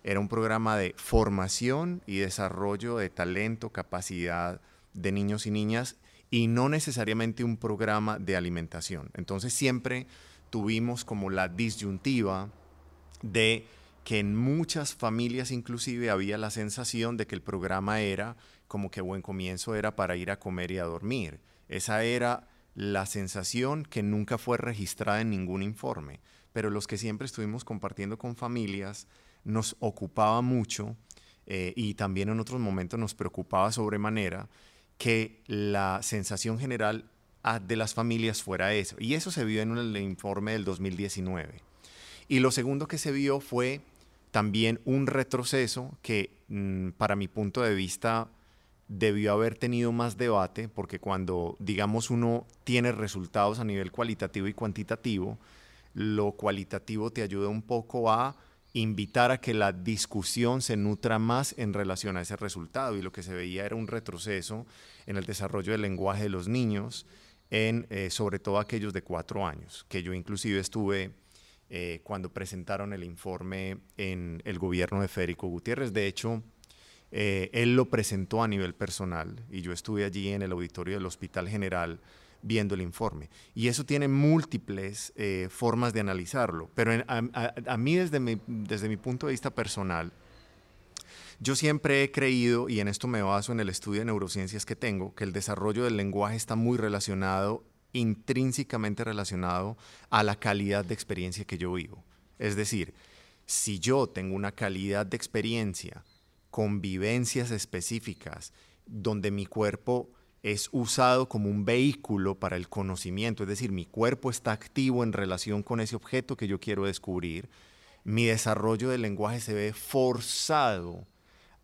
era un programa de formación y desarrollo de talento, capacidad de niños y niñas y no necesariamente un programa de alimentación. Entonces siempre tuvimos como la disyuntiva de que en muchas familias inclusive había la sensación de que el programa era como que buen comienzo era para ir a comer y a dormir. Esa era la sensación que nunca fue registrada en ningún informe, pero los que siempre estuvimos compartiendo con familias nos ocupaba mucho eh, y también en otros momentos nos preocupaba sobremanera que la sensación general ah, de las familias fuera eso. Y eso se vio en el informe del 2019. Y lo segundo que se vio fue también un retroceso que mm, para mi punto de vista debió haber tenido más debate, porque cuando, digamos, uno tiene resultados a nivel cualitativo y cuantitativo, lo cualitativo te ayuda un poco a invitar a que la discusión se nutra más en relación a ese resultado. Y lo que se veía era un retroceso en el desarrollo del lenguaje de los niños, eh, sobre todo aquellos de cuatro años, que yo inclusive estuve eh, cuando presentaron el informe en el gobierno de Federico Gutiérrez. De hecho, eh, él lo presentó a nivel personal y yo estuve allí en el auditorio del Hospital General viendo el informe. Y eso tiene múltiples eh, formas de analizarlo, pero a, mí desde mi, desde mi punto de vista personal, yo siempre he creído, y en esto me baso en el estudio de neurociencias que tengo, que el desarrollo del lenguaje está muy relacionado, intrínsecamente relacionado a la calidad de experiencia que yo vivo. Es decir, si yo tengo una calidad de experiencia, con vivencias específicas, donde mi cuerpo es usado como un vehículo para el conocimiento, es decir, mi cuerpo está activo en relación con ese objeto que yo quiero descubrir, mi desarrollo del lenguaje se ve forzado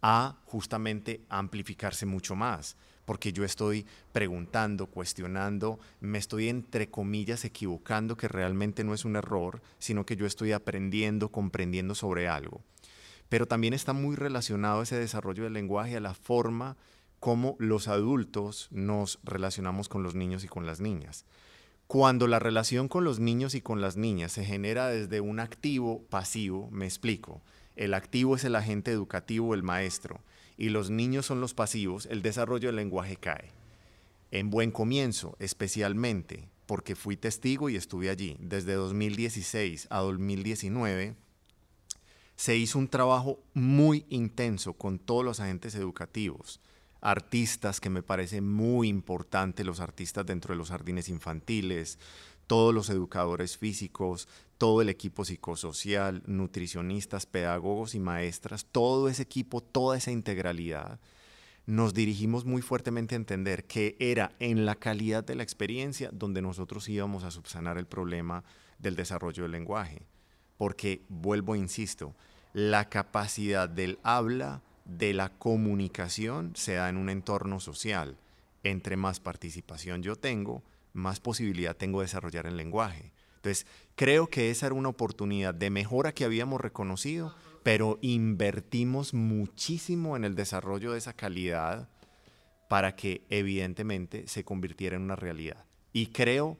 a justamente amplificarse mucho más, porque yo estoy preguntando, cuestionando, me estoy entre comillas equivocando que realmente no es un error, sino que yo estoy aprendiendo, comprendiendo sobre algo. Pero también está muy relacionado ese desarrollo del lenguaje a la forma como los adultos nos relacionamos con los niños y con las niñas. Cuando la relación con los niños y con las niñas se genera desde un activo pasivo, me explico. El activo es el agente educativo, el maestro, y los niños son los pasivos, el desarrollo del lenguaje cae. En buen comienzo, especialmente, porque fui testigo y estuve allí, desde 2016 a 2019, se hizo un trabajo muy intenso con todos los agentes educativos, artistas que me parece muy importante, los artistas dentro de los jardines infantiles, todos los educadores físicos, todo el equipo psicosocial, nutricionistas, pedagogos y maestras, todo ese equipo, toda esa integralidad, nos dirigimos muy fuertemente a entender que era en la calidad de la experiencia donde nosotros íbamos a subsanar el problema del desarrollo del lenguaje. Porque, vuelvo, e insisto, la capacidad del habla de la comunicación se da en un entorno social. Entre más participación yo tengo, más posibilidad tengo de desarrollar el lenguaje. Entonces, creo que esa era una oportunidad de mejora que habíamos reconocido, pero invertimos muchísimo en el desarrollo de esa calidad para que evidentemente se convirtiera en una realidad. Y creo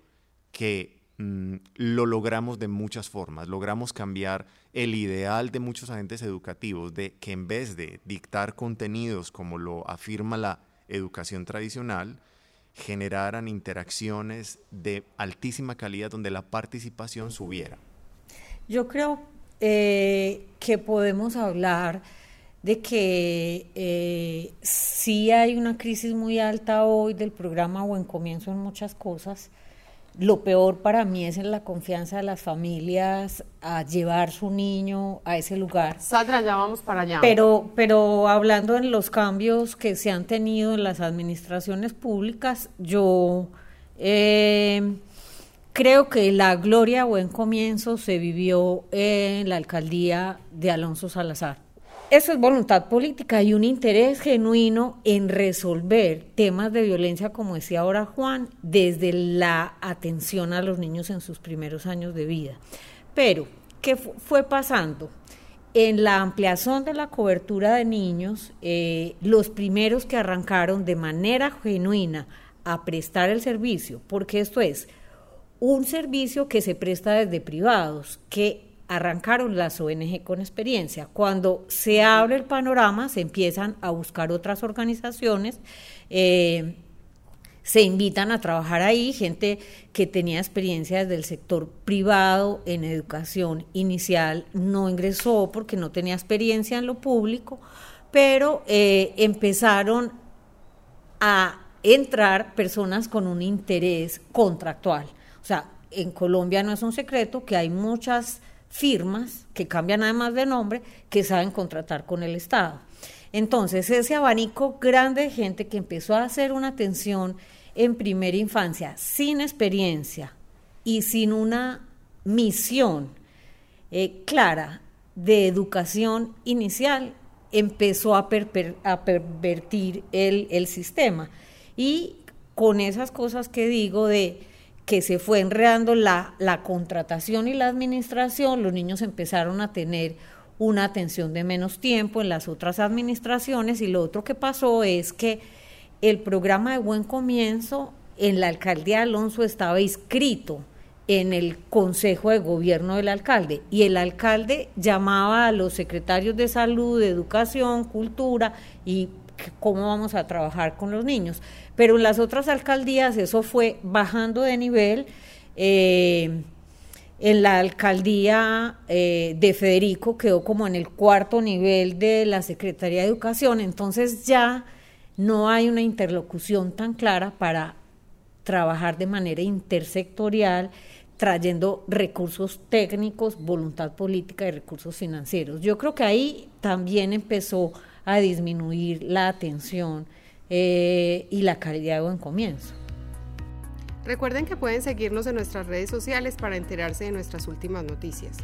que Mm, lo logramos de muchas formas. Logramos cambiar el ideal de muchos agentes educativos de que en vez de dictar contenidos como lo afirma la educación tradicional, generaran interacciones de altísima calidad donde la participación subiera. Yo creo eh, que podemos hablar de que eh, sí hay una crisis muy alta hoy del programa Buen Comienzo en muchas cosas, lo peor para mí es en la confianza de las familias a llevar su niño a ese lugar. Sandra, ya vamos para allá. Pero, pero hablando en los cambios que se han tenido en las administraciones públicas, yo eh, creo que la gloria buen comienzo se vivió en la alcaldía de Alonso Salazar. Eso es voluntad política y un interés genuino en resolver temas de violencia, como decía ahora Juan, desde la atención a los niños en sus primeros años de vida. Pero, ¿qué fue pasando? En la ampliación de la cobertura de niños, eh, los primeros que arrancaron de manera genuina a prestar el servicio, porque esto es un servicio que se presta desde privados, que arrancaron las ONG con experiencia. Cuando se abre el panorama, se empiezan a buscar otras organizaciones, eh, se invitan a trabajar ahí, gente que tenía experiencia desde el sector privado en educación inicial, no ingresó porque no tenía experiencia en lo público, pero eh, empezaron a entrar personas con un interés contractual. O sea, en Colombia no es un secreto que hay muchas firmas que cambian además de nombre que saben contratar con el Estado. Entonces, ese abanico grande de gente que empezó a hacer una atención en primera infancia sin experiencia y sin una misión eh, clara de educación inicial, empezó a, pervertir el sistema. Y con esas cosas que digo de que se fue enredando la, la contratación y la administración, los niños empezaron a tener una atención de menos tiempo en las otras administraciones y lo otro que pasó es que el programa de buen comienzo en la alcaldía de Alonso estaba inscrito en el consejo de gobierno del alcalde y el alcalde llamaba a los secretarios de salud, de educación, cultura y cómo vamos a trabajar con los niños. Pero en las otras alcaldías eso fue bajando de nivel. Eh, en la alcaldía eh, de Federico quedó como en el cuarto nivel de la Secretaría de Educación, entonces ya no hay una interlocución tan clara para trabajar de manera intersectorial, trayendo recursos técnicos, voluntad política y recursos financieros. Yo creo que ahí también empezó a disminuir la atención eh, y la calidad de buen comienzo. Recuerden que pueden seguirnos en nuestras redes sociales para enterarse de nuestras últimas noticias.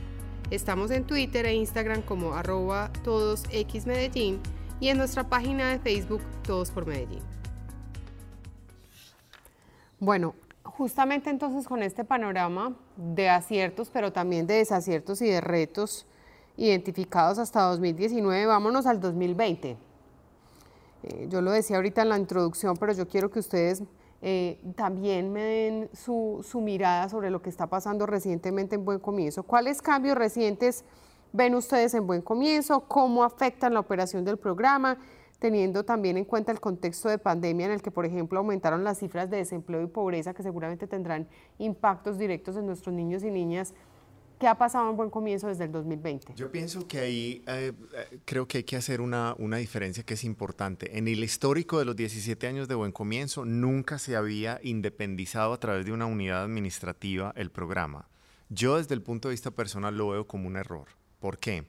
Estamos en Twitter e Instagram como arroba todosxmedellín y en nuestra página de Facebook Todos por Medellín. Bueno, justamente entonces con este panorama de aciertos, pero también de desaciertos y de retos identificados hasta 2019, vámonos al 2020. Eh, yo lo decía ahorita en la introducción, pero yo quiero que ustedes eh, también me den su, su, mirada sobre lo que está pasando recientemente en Buen Comienzo. ¿Cuáles cambios recientes ven ustedes en Buen Comienzo? ¿Cómo afectan la operación del programa? teniendo también en cuenta el contexto de pandemia en el que, por ejemplo, aumentaron las cifras de desempleo y pobreza que seguramente tendrán impactos directos en nuestros niños y niñas. ¿Qué ha pasado en buen comienzo desde el 2020? Yo pienso que ahí eh, eh, creo que hay que hacer una, una diferencia que es importante. En el histórico de los 17 años de buen comienzo, nunca se había independizado a través de una unidad administrativa el programa. Yo desde el punto de vista personal lo veo como un error. ¿Por qué?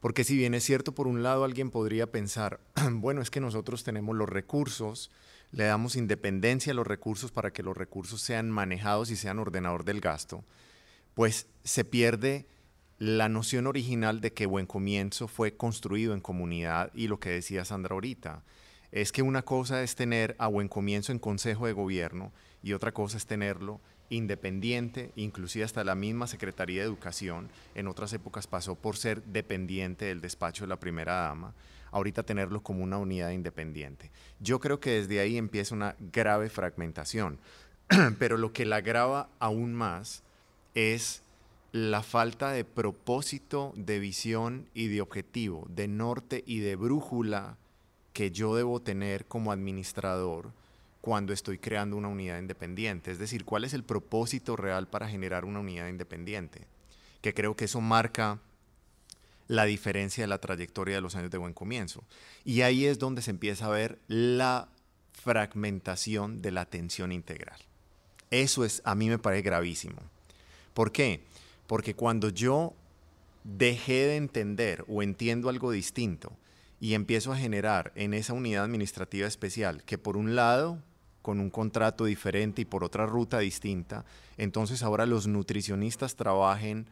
Porque si bien es cierto, por un lado alguien podría pensar, bueno, es que nosotros tenemos los recursos, le damos independencia a los recursos para que los recursos sean manejados y sean ordenador del gasto, pues se pierde la noción original de que Buen Comienzo fue construido en comunidad y lo que decía Sandra ahorita, es que una cosa es tener a Buen Comienzo en Consejo de Gobierno y otra cosa es tenerlo independiente, inclusive hasta la misma Secretaría de Educación, en otras épocas pasó por ser dependiente del despacho de la primera dama, ahorita tenerlo como una unidad independiente. Yo creo que desde ahí empieza una grave fragmentación, pero lo que la agrava aún más es la falta de propósito, de visión y de objetivo, de norte y de brújula que yo debo tener como administrador cuando estoy creando una unidad independiente. Es decir, cuál es el propósito real para generar una unidad independiente. Que creo que eso marca la diferencia de la trayectoria de los años de buen comienzo. Y ahí es donde se empieza a ver la fragmentación de la atención integral. Eso es, a mí me parece gravísimo. ¿Por qué? Porque cuando yo dejé de entender o entiendo algo distinto y empiezo a generar en esa unidad administrativa especial que por un lado con un contrato diferente y por otra ruta distinta, entonces ahora los nutricionistas trabajen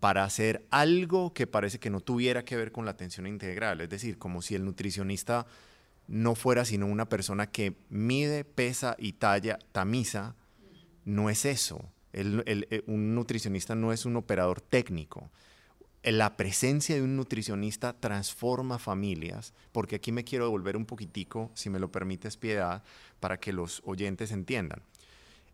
para hacer algo que parece que no tuviera que ver con la atención integral, es decir, como si el nutricionista no fuera sino una persona que mide, pesa y talla, tamiza, no es eso. Eh, un nutricionista no es un operador técnico, la presencia de un nutricionista transforma familias, porque aquí me quiero devolver un poquitico, si me lo permites, piedad, para que los oyentes entiendan.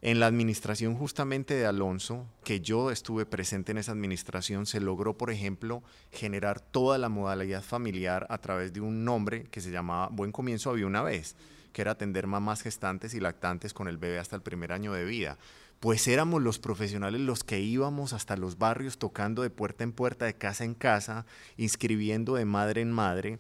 En la administración justamente de Alonso, que yo estuve presente en esa administración, se logró, por ejemplo, generar toda la modalidad familiar a través de un nombre que se llamaba Buen Comienzo Había una vez, que era atender mamás gestantes y lactantes con el bebé hasta el primer año de vida pues éramos los profesionales los que íbamos hasta los barrios tocando de puerta en puerta, de casa en casa, inscribiendo de madre en madre,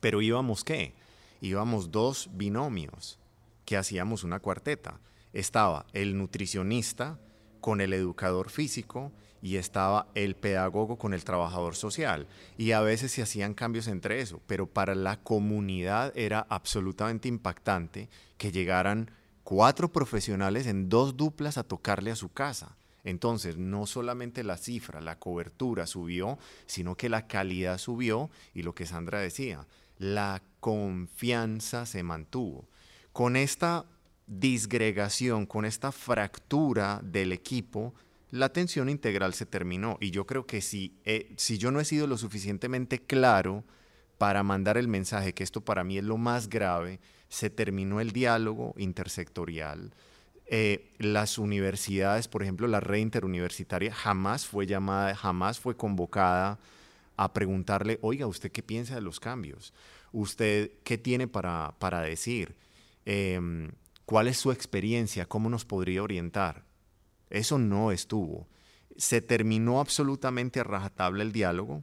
pero íbamos qué? Íbamos dos binomios que hacíamos una cuarteta. Estaba el nutricionista con el educador físico y estaba el pedagogo con el trabajador social. Y a veces se hacían cambios entre eso, pero para la comunidad era absolutamente impactante que llegaran cuatro profesionales en dos duplas a tocarle a su casa. Entonces, no solamente la cifra, la cobertura subió, sino que la calidad subió y lo que Sandra decía, la confianza se mantuvo. Con esta disgregación, con esta fractura del equipo, la atención integral se terminó. Y yo creo que si, si yo no he sido lo suficientemente claro para mandar el mensaje, que esto para mí es lo más grave, se terminó el diálogo intersectorial. Eh, las universidades, por ejemplo, la red interuniversitaria jamás fue llamada, jamás fue convocada a preguntarle, oiga, ¿usted qué piensa de los cambios? ¿Usted qué tiene para, para decir? Em, ¿Cuál es su experiencia? ¿Cómo nos podría orientar? Eso no estuvo. Se terminó absolutamente a rajatabla el diálogo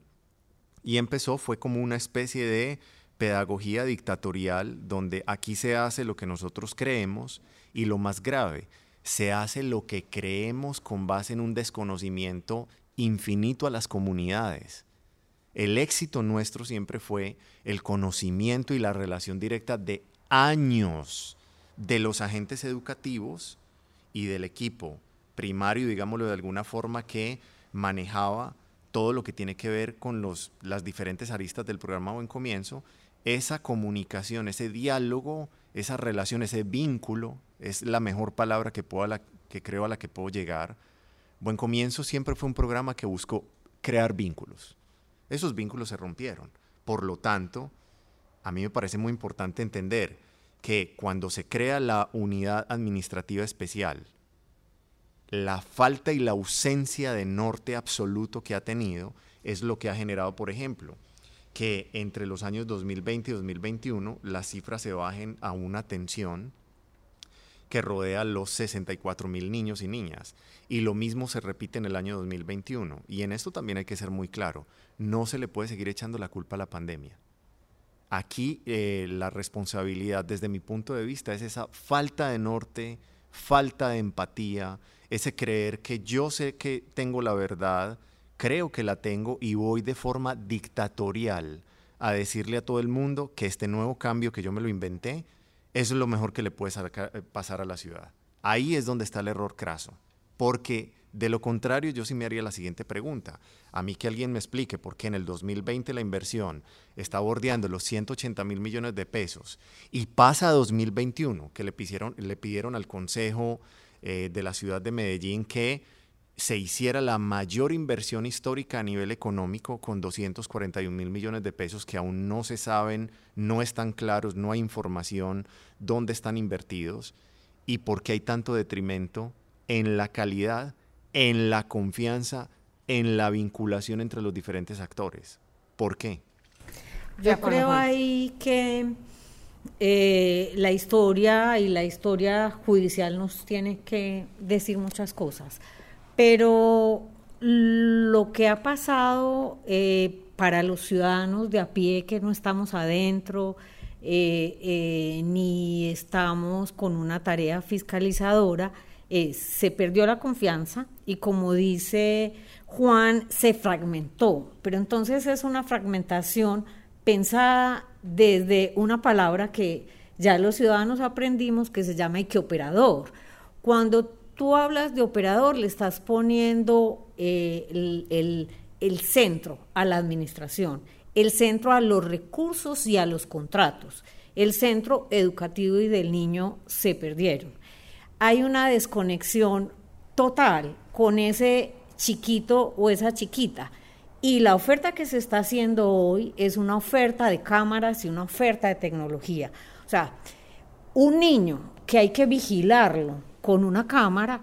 y empezó, fue como una especie de pedagogía dictatorial donde aquí se hace lo que nosotros creemos y lo más grave, se hace lo que creemos con base en un desconocimiento infinito a las comunidades. El éxito nuestro siempre fue el conocimiento y la relación directa de años de los agentes educativos y del equipo primario, digámoslo de alguna forma, que manejaba todo lo que tiene que ver con los, las diferentes aristas del programa Buen Comienzo, esa comunicación, ese diálogo, esa relación, ese vínculo, es la mejor palabra que, puedo que creo a la que puedo llegar. Buen Comienzo siempre fue un programa que buscó crear vínculos. Esos vínculos se rompieron. Por lo tanto, a mí me parece muy importante entender que cuando se crea la unidad administrativa especial, la falta y la ausencia de norte absoluto que ha tenido es lo que ha generado, por ejemplo, que entre los años 2020 y 2021 las cifras se bajen a una tensión que rodea los 64 mil niños y niñas. Y lo mismo se repite en el año 2021. Y en esto también hay que ser muy claro, no se le puede seguir echando la culpa a la pandemia. Aquí eh, la responsabilidad desde mi punto de vista es esa falta de norte, falta de empatía, ese creer que yo sé que tengo la verdad, creo que la tengo y voy de forma dictatorial a decirle a todo el mundo que este nuevo cambio que yo me lo inventé es lo mejor que le puede eh, pasar a la ciudad. Ahí es donde está el error craso, porque de lo contrario yo sí me haría la siguiente pregunta. A mí que alguien me explique por qué en el 2020 la inversión está bordeando los 180 mil millones de pesos y pasa a 2021, que le pidieron, le pidieron al Consejo eh, de la ciudad de Medellín que se hiciera la mayor inversión histórica a nivel económico con 241 mil millones de pesos que aún no se saben, no están claros, no hay información dónde están invertidos y por qué hay tanto detrimento en la calidad, en la confianza, en la vinculación entre los diferentes actores. ¿Por qué? Yo creo ahí que eh, la historia y la historia judicial nos tiene que decir muchas cosas, pero lo que ha pasado eh, para los ciudadanos de a pie que no estamos adentro, eh, ni estamos con una tarea fiscalizadora, se perdió la confianza y como dice Juan, se fragmentó, pero entonces es una fragmentación pensada desde una palabra que ya los ciudadanos aprendimos que se llama operador. Cuando tú hablas de operador, le estás poniendo eh, el, el centro a la administración, el centro a los recursos y a los contratos. El centro educativo y del niño se perdieron. Hay una desconexión total con ese chiquito o esa chiquita y la oferta que se está haciendo hoy es una oferta de cámaras y una oferta de tecnología. O sea, un niño que hay que vigilarlo con una cámara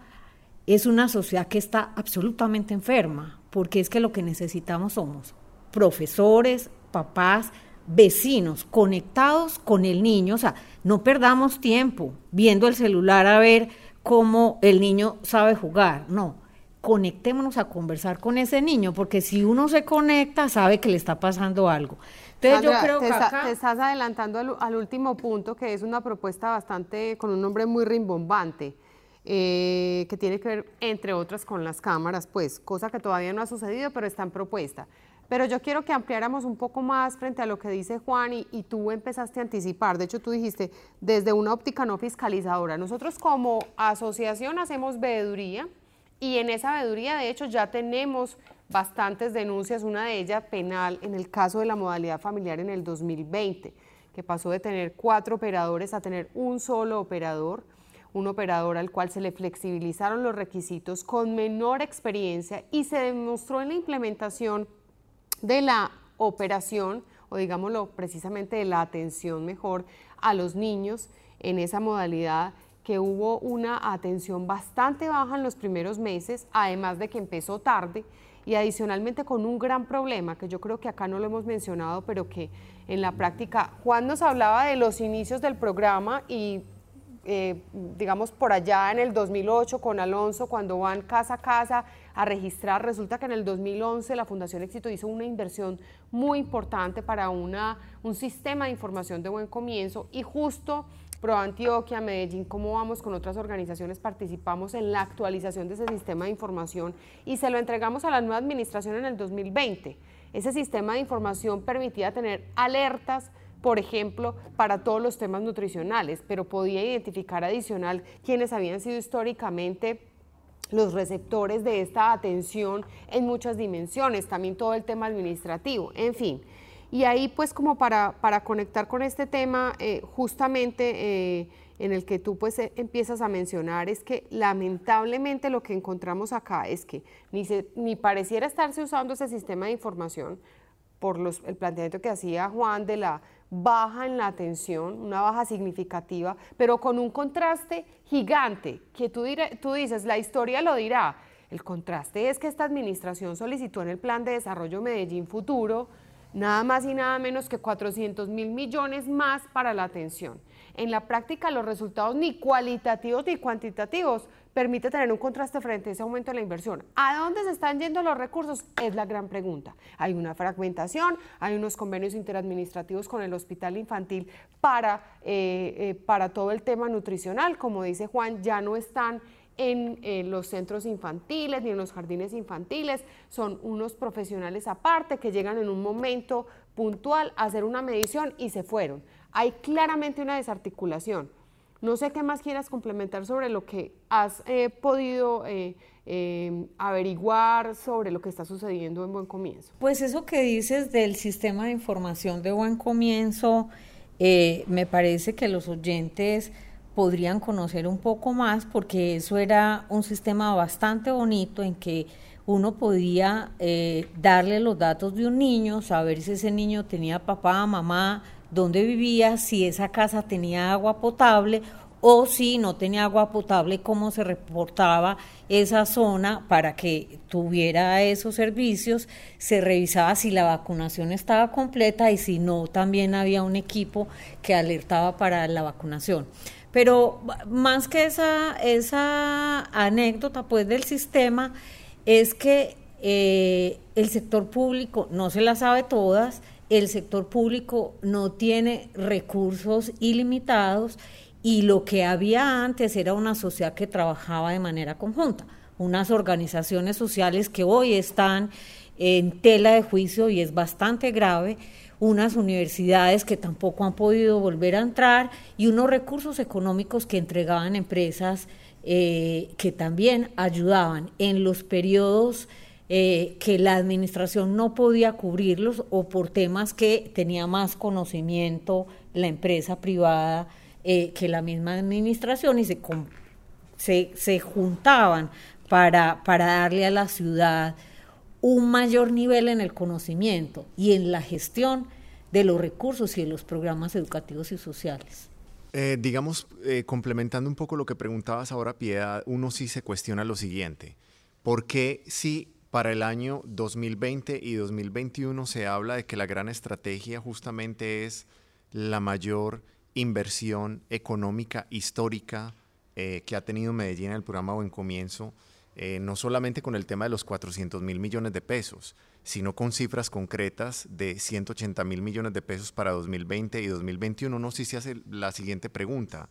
es una sociedad que está absolutamente enferma, porque es que lo que necesitamos somos profesores, papás, vecinos conectados con el niño, o sea, no perdamos tiempo viendo el celular a ver cómo el niño sabe jugar, no, conectémonos a conversar con ese niño, porque si uno se conecta, sabe que le está pasando algo. Entonces yo creo que te estás adelantando al, último punto, que es una propuesta bastante, con un nombre muy rimbombante, eh, que tiene que ver, entre otras, con las cámaras, pues, cosa que todavía no ha sucedido, pero está en propuesta. Pero yo quiero que ampliáramos un poco más frente a lo que dice Juan y, y, tú empezaste a anticipar. De hecho, tú dijiste, desde una óptica no fiscalizadora. Nosotros como asociación hacemos veeduría, y en esa veeduría, de hecho, ya tenemos bastantes denuncias, una de ellas penal en el caso de la modalidad familiar en el 2020, que pasó de tener cuatro operadores a tener un solo operador, un operador al cual se le flexibilizaron los requisitos con menor experiencia y se demostró en la implementación de la operación, o digámoslo precisamente de la atención mejor a los niños en esa modalidad que hubo una atención bastante baja en los primeros meses, además de que empezó tarde. Y adicionalmente con un gran problema que yo creo que acá no lo hemos mencionado, pero que en la práctica Juan nos hablaba de los inicios del programa y eh, digamos por allá en el 2008 con Alonso, cuando van casa a casa a registrar, resulta que en el 2011 la Fundación Éxito hizo una inversión muy importante para una, un sistema de información de buen comienzo y justo Pro Antioquia, Medellín, cómo vamos con otras organizaciones, participamos en la actualización de ese sistema de información y se lo entregamos a la nueva administración en el 2020. Ese sistema de información permitía tener alertas por ejemplo, para todos los temas nutricionales, pero podía identificar adicional quienes habían sido históricamente los receptores de esta atención en muchas dimensiones, también todo el tema administrativo, en fin. Y ahí pues como para, para conectar con este tema, eh, justamente eh, en el que tú pues empiezas a mencionar, es que lamentablemente lo que encontramos acá es que ni, ni pareciera estarse usando ese sistema de información por los, el planteamiento que hacía Juan de la baja en la atención, una baja significativa, pero con un contraste gigante, que tú, tú dices, la historia lo dirá. El contraste es que esta administración solicitó en el Plan de Desarrollo Medellín Futuro nada más y nada menos que 400 mil millones más para la atención. En la práctica los resultados ni cualitativos ni cuantitativos permite tener un contraste frente a ese aumento de la inversión. ¿A dónde se están yendo los recursos? Es la gran pregunta. Hay una fragmentación, hay unos convenios interadministrativos con el hospital infantil para, eh, eh, para todo el tema nutricional. Como dice Juan, ya no están en eh, los centros infantiles ni en los jardines infantiles, son unos profesionales aparte que llegan en un momento puntual a hacer una medición y se fueron. Hay claramente una desarticulación. No sé qué más quieras complementar sobre lo que has eh, podido eh, eh, averiguar sobre lo que está sucediendo en Buen Comienzo. Pues eso que dices del sistema de información de Buen Comienzo, me parece que los oyentes podrían conocer un poco más porque eso era un sistema bastante bonito en que uno podía darle los datos de un niño, saber si ese niño tenía papá, mamá, dónde vivía, si esa casa tenía agua potable o si no tenía agua potable, cómo se reportaba esa zona para que tuviera esos servicios, se revisaba si la vacunación estaba completa y si no, también había un equipo que alertaba para la vacunación. Pero más que esa, esa anécdota pues del sistema, es que eh, el sector público no se la sabe todas, el sector público no tiene recursos ilimitados y lo que había antes era una sociedad que trabajaba de manera conjunta, unas organizaciones sociales que hoy están en tela de juicio y es bastante grave, unas universidades que tampoco han podido volver a entrar y unos recursos económicos que entregaban empresas eh, que también ayudaban en los periodos eh, que la administración no podía cubrirlos o por temas que tenía más conocimiento la empresa privada eh, que la misma administración y se, se, se juntaban para, para darle a la ciudad un mayor nivel en el conocimiento y en la gestión de los recursos y de los programas educativos y sociales. Eh, digamos, complementando un poco lo que preguntabas ahora, Piedad, uno sí se cuestiona lo siguiente. ¿Por qué si para el año 2020 y 2021 se habla de que la gran estrategia justamente es la mayor inversión económica histórica eh, que ha tenido Medellín en el programa Buen Comienzo, eh, no solamente con el tema de los 400 mil millones de pesos, sino con cifras concretas de 180 mil millones de pesos para 2020 y 2021. No sé si se hace la siguiente pregunta.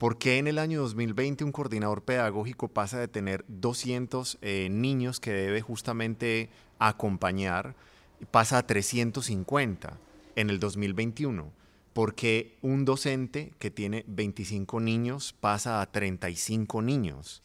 ¿Por qué en el año 2020 un coordinador pedagógico pasa de tener 200 eh, niños que debe justamente acompañar, pasa a 350 en el 2021? ¿Por qué un docente que tiene 25 niños pasa a 35 niños?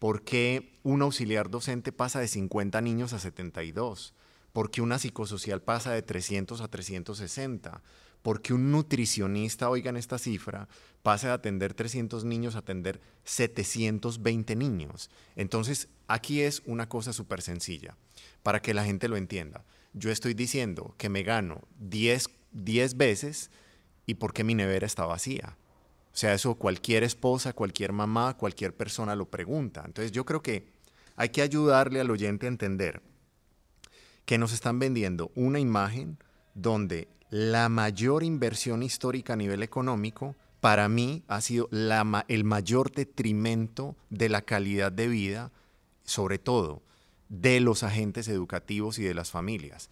¿Por qué un auxiliar docente pasa de 50 niños a 72? ¿Por qué una psicosocial pasa de 300 a 360? Porque un nutricionista, oigan esta cifra, pase de atender 300 niños a atender 720 niños. Entonces, aquí es una cosa súper sencilla, para que la gente lo entienda. Yo estoy diciendo que me gano 10, 10 veces y porque mi nevera está vacía. O sea, eso cualquier esposa, cualquier mamá, cualquier persona lo pregunta. Entonces, yo creo que hay que ayudarle al oyente a entender que nos están vendiendo una imagen donde la mayor inversión histórica a nivel económico, para mí ha sido el mayor detrimento de la calidad de vida, sobre todo de los agentes educativos y de las familias.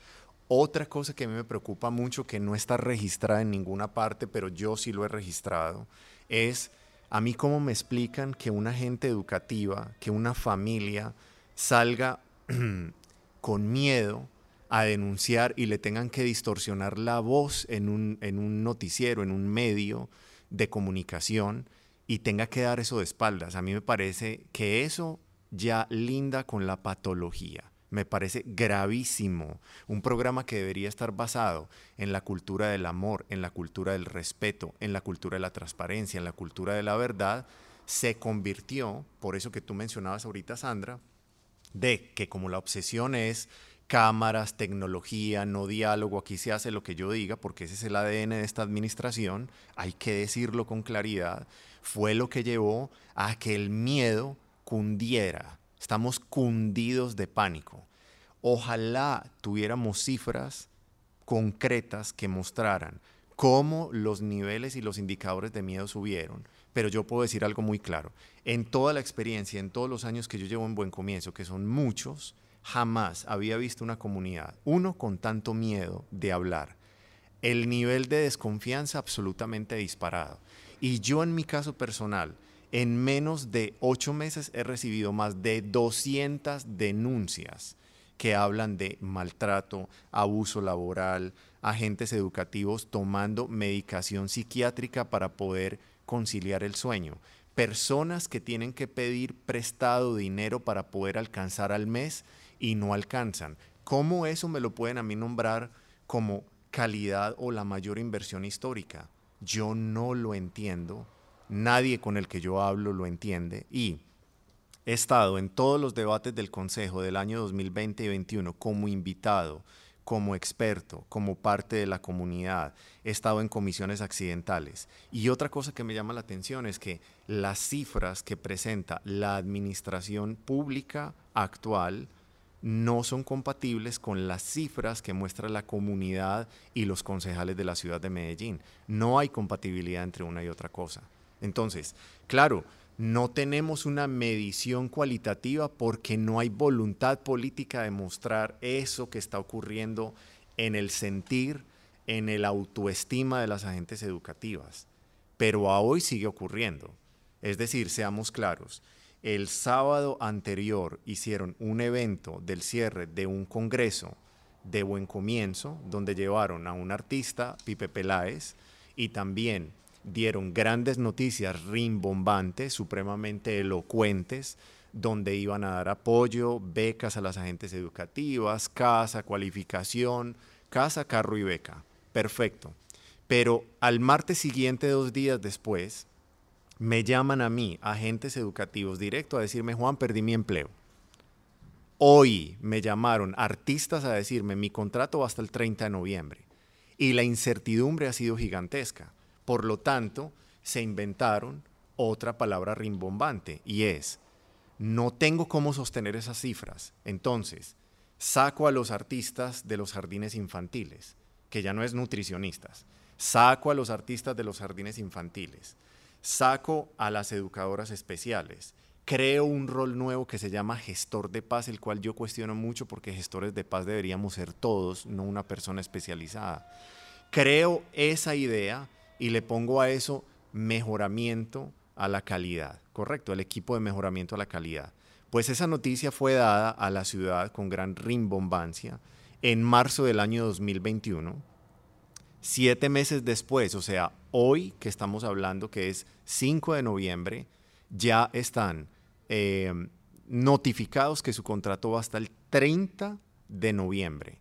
Otra cosa que a mí me preocupa mucho, que no está registrada en ninguna parte, pero yo sí lo he registrado, es a mí cómo me explican que una agente educativa, que una familia salga con miedo a denunciar y le tengan que distorsionar la voz en un, en un noticiero, en un medio de comunicación y tenga que dar eso de espaldas. A mí me parece que eso ya linda con la patología. Me parece gravísimo. Un programa que debería estar basado en la cultura del amor, en la cultura del respeto, en la cultura de la transparencia, en la cultura de la verdad, se convirtió, por eso que tú mencionabas ahorita, Sandra, de que como la obsesión es cámaras, tecnología, no diálogo, aquí se hace lo que yo diga, porque ese es el ADN de esta administración, hay que decirlo con claridad, fue lo que llevó a que el miedo cundiera. Estamos cundidos de pánico. Ojalá tuviéramos cifras concretas que mostraran cómo los niveles y los indicadores de miedo subieron. Pero yo puedo decir algo muy claro. En toda la experiencia, en todos los años que yo llevo en Buen Comienzo, que son muchos, jamás había visto una comunidad, uno con tanto miedo de hablar. El nivel de desconfianza absolutamente disparado. Y yo en mi caso personal, en menos de ocho meses he recibido más de 200 denuncias que hablan de maltrato, abuso laboral, agentes educativos tomando medicación psiquiátrica para poder conciliar el sueño, personas que tienen que pedir prestado dinero para poder alcanzar al mes y no alcanzan. ¿Cómo eso me lo pueden a mí nombrar como calidad o la mayor inversión histórica? Yo no lo entiendo nadie con el que yo hablo lo entiende y he estado en todos los debates del Consejo del año 2020 y 2021 como invitado, como experto, como parte de la comunidad, he estado en comisiones accidentales. Y otra cosa que me llama la atención es que las cifras que presenta la administración pública actual no son compatibles con las cifras que muestra la comunidad y los concejales de la ciudad de Medellín. No hay compatibilidad entre una y otra cosa. Entonces, claro, no tenemos una medición cualitativa porque no hay voluntad política de mostrar eso que está ocurriendo en el sentir, en el autoestima de las agentes educativas. Pero a hoy sigue ocurriendo. Es decir, seamos claros, el sábado anterior hicieron un evento del cierre de un congreso de buen comienzo, donde llevaron a un artista, Pipe Peláez, y también dieron grandes noticias rimbombantes, supremamente elocuentes, donde iban a dar apoyo, becas a las agentes educativas, casa, cualificación, casa, carro y beca. Perfecto. Pero al martes siguiente, dos días después, me llaman a mí, agentes educativos, directo a decirme, Juan, perdí mi empleo. Hoy me llamaron artistas a decirme, mi contrato va hasta el 30 de noviembre. Y la incertidumbre ha sido gigantesca. Por lo tanto, se inventaron otra palabra rimbombante y es, no tengo cómo sostener esas cifras. Entonces, saco a los artistas de los jardines infantiles, que ya no es nutricionistas, saco a los artistas de los jardines infantiles, saco a las educadoras especiales, creo un rol nuevo que se llama gestor de paz, el cual yo cuestiono mucho porque gestores de paz deberíamos ser todos, no una persona especializada. Creo esa idea y le pongo a eso mejoramiento a la calidad, correcto, el equipo de mejoramiento a la calidad. Pues esa noticia fue dada a la ciudad con gran rimbombancia en marzo del año 2021. Siete meses después, o sea, hoy que estamos hablando, que es 5 de noviembre, ya están eh, notificados que su contrato va hasta el 30 de noviembre.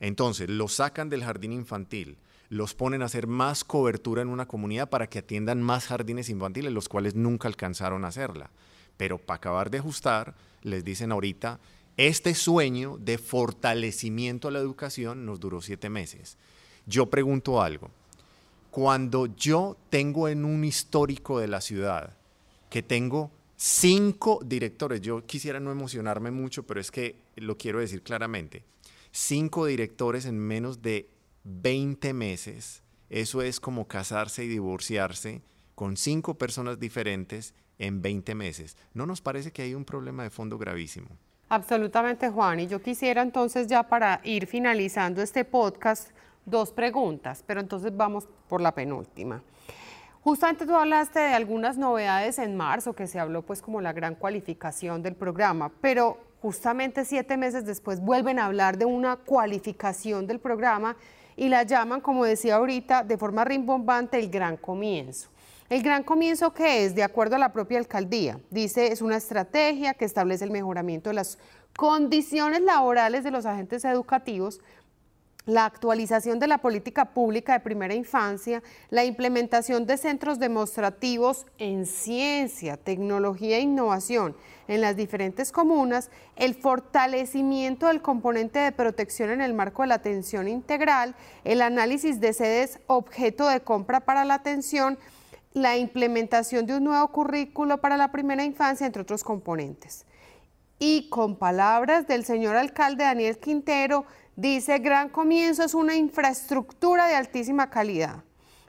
Entonces, lo sacan del jardín infantil, los ponen a hacer más cobertura en una comunidad para que atiendan más jardines infantiles, los cuales nunca alcanzaron a hacerla. Pero para acabar de ajustar, les dicen ahorita, este sueño de fortalecimiento a la educación nos duró siete meses. Yo pregunto algo. Cuando yo tengo en un histórico de la ciudad que tengo cinco directores, yo quisiera no emocionarme mucho, pero es que lo quiero decir claramente, cinco directores en menos de 20 meses, eso es como casarse y divorciarse con cinco personas diferentes en 20 meses. ¿No nos parece que hay un problema de fondo gravísimo? Absolutamente, Juan. Y yo quisiera entonces ya para ir finalizando este podcast, dos preguntas, pero entonces vamos por la penúltima. Justamente tú hablaste de algunas novedades en marzo, que se habló pues como la gran cualificación del programa, pero justamente siete meses después vuelven a hablar de una cualificación del programa y la llaman, como decía ahorita, de forma rimbombante el gran comienzo. El gran comienzo que es, de acuerdo a la propia alcaldía, dice es una estrategia que establece el mejoramiento de las condiciones laborales de los agentes educativos la actualización de la política pública de primera infancia, la implementación de centros demostrativos en ciencia, tecnología e innovación en las diferentes comunas, el fortalecimiento del componente de protección en el marco de la atención integral, el análisis de sedes objeto de compra para la atención, la implementación de un nuevo currículo para la primera infancia, entre otros componentes. Y con palabras del señor alcalde Daniel Quintero, Dice, Gran Comienzo es una infraestructura de altísima calidad,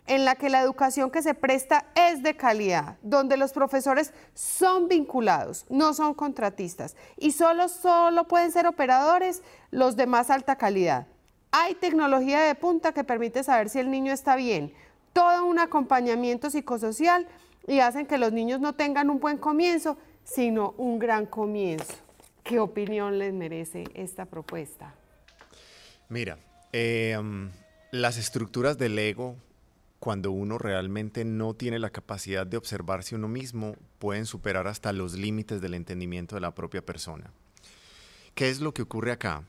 en la que la educación que se presta es de calidad, donde los profesores son vinculados, no son contratistas, y solo, solo pueden ser operadores los de más alta calidad. Hay tecnología de punta que permite saber si el niño está bien, todo un acompañamiento psicosocial y hacen que los niños no tengan un buen comienzo, sino un gran comienzo. ¿Qué opinión les merece esta propuesta? Mira, em, las estructuras del ego, cuando uno realmente no tiene la capacidad de observarse uno mismo, pueden superar hasta los límites del entendimiento de la propia persona. ¿Qué es lo que ocurre acá?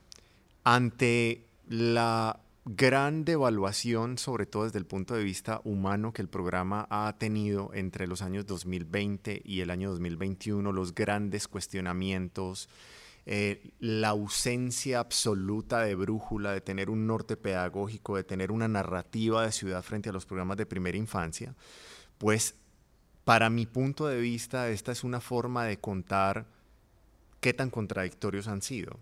Ante la gran devaluación, sobre todo desde el punto de vista humano, que el programa ha tenido entre los años 2020 y el año 2021, los grandes cuestionamientos, eh, la ausencia absoluta de brújula, de tener un norte pedagógico, de tener una narrativa de ciudad frente a los programas de primera infancia, pues para mi punto de vista esta es una forma de contar qué tan contradictorios han sido.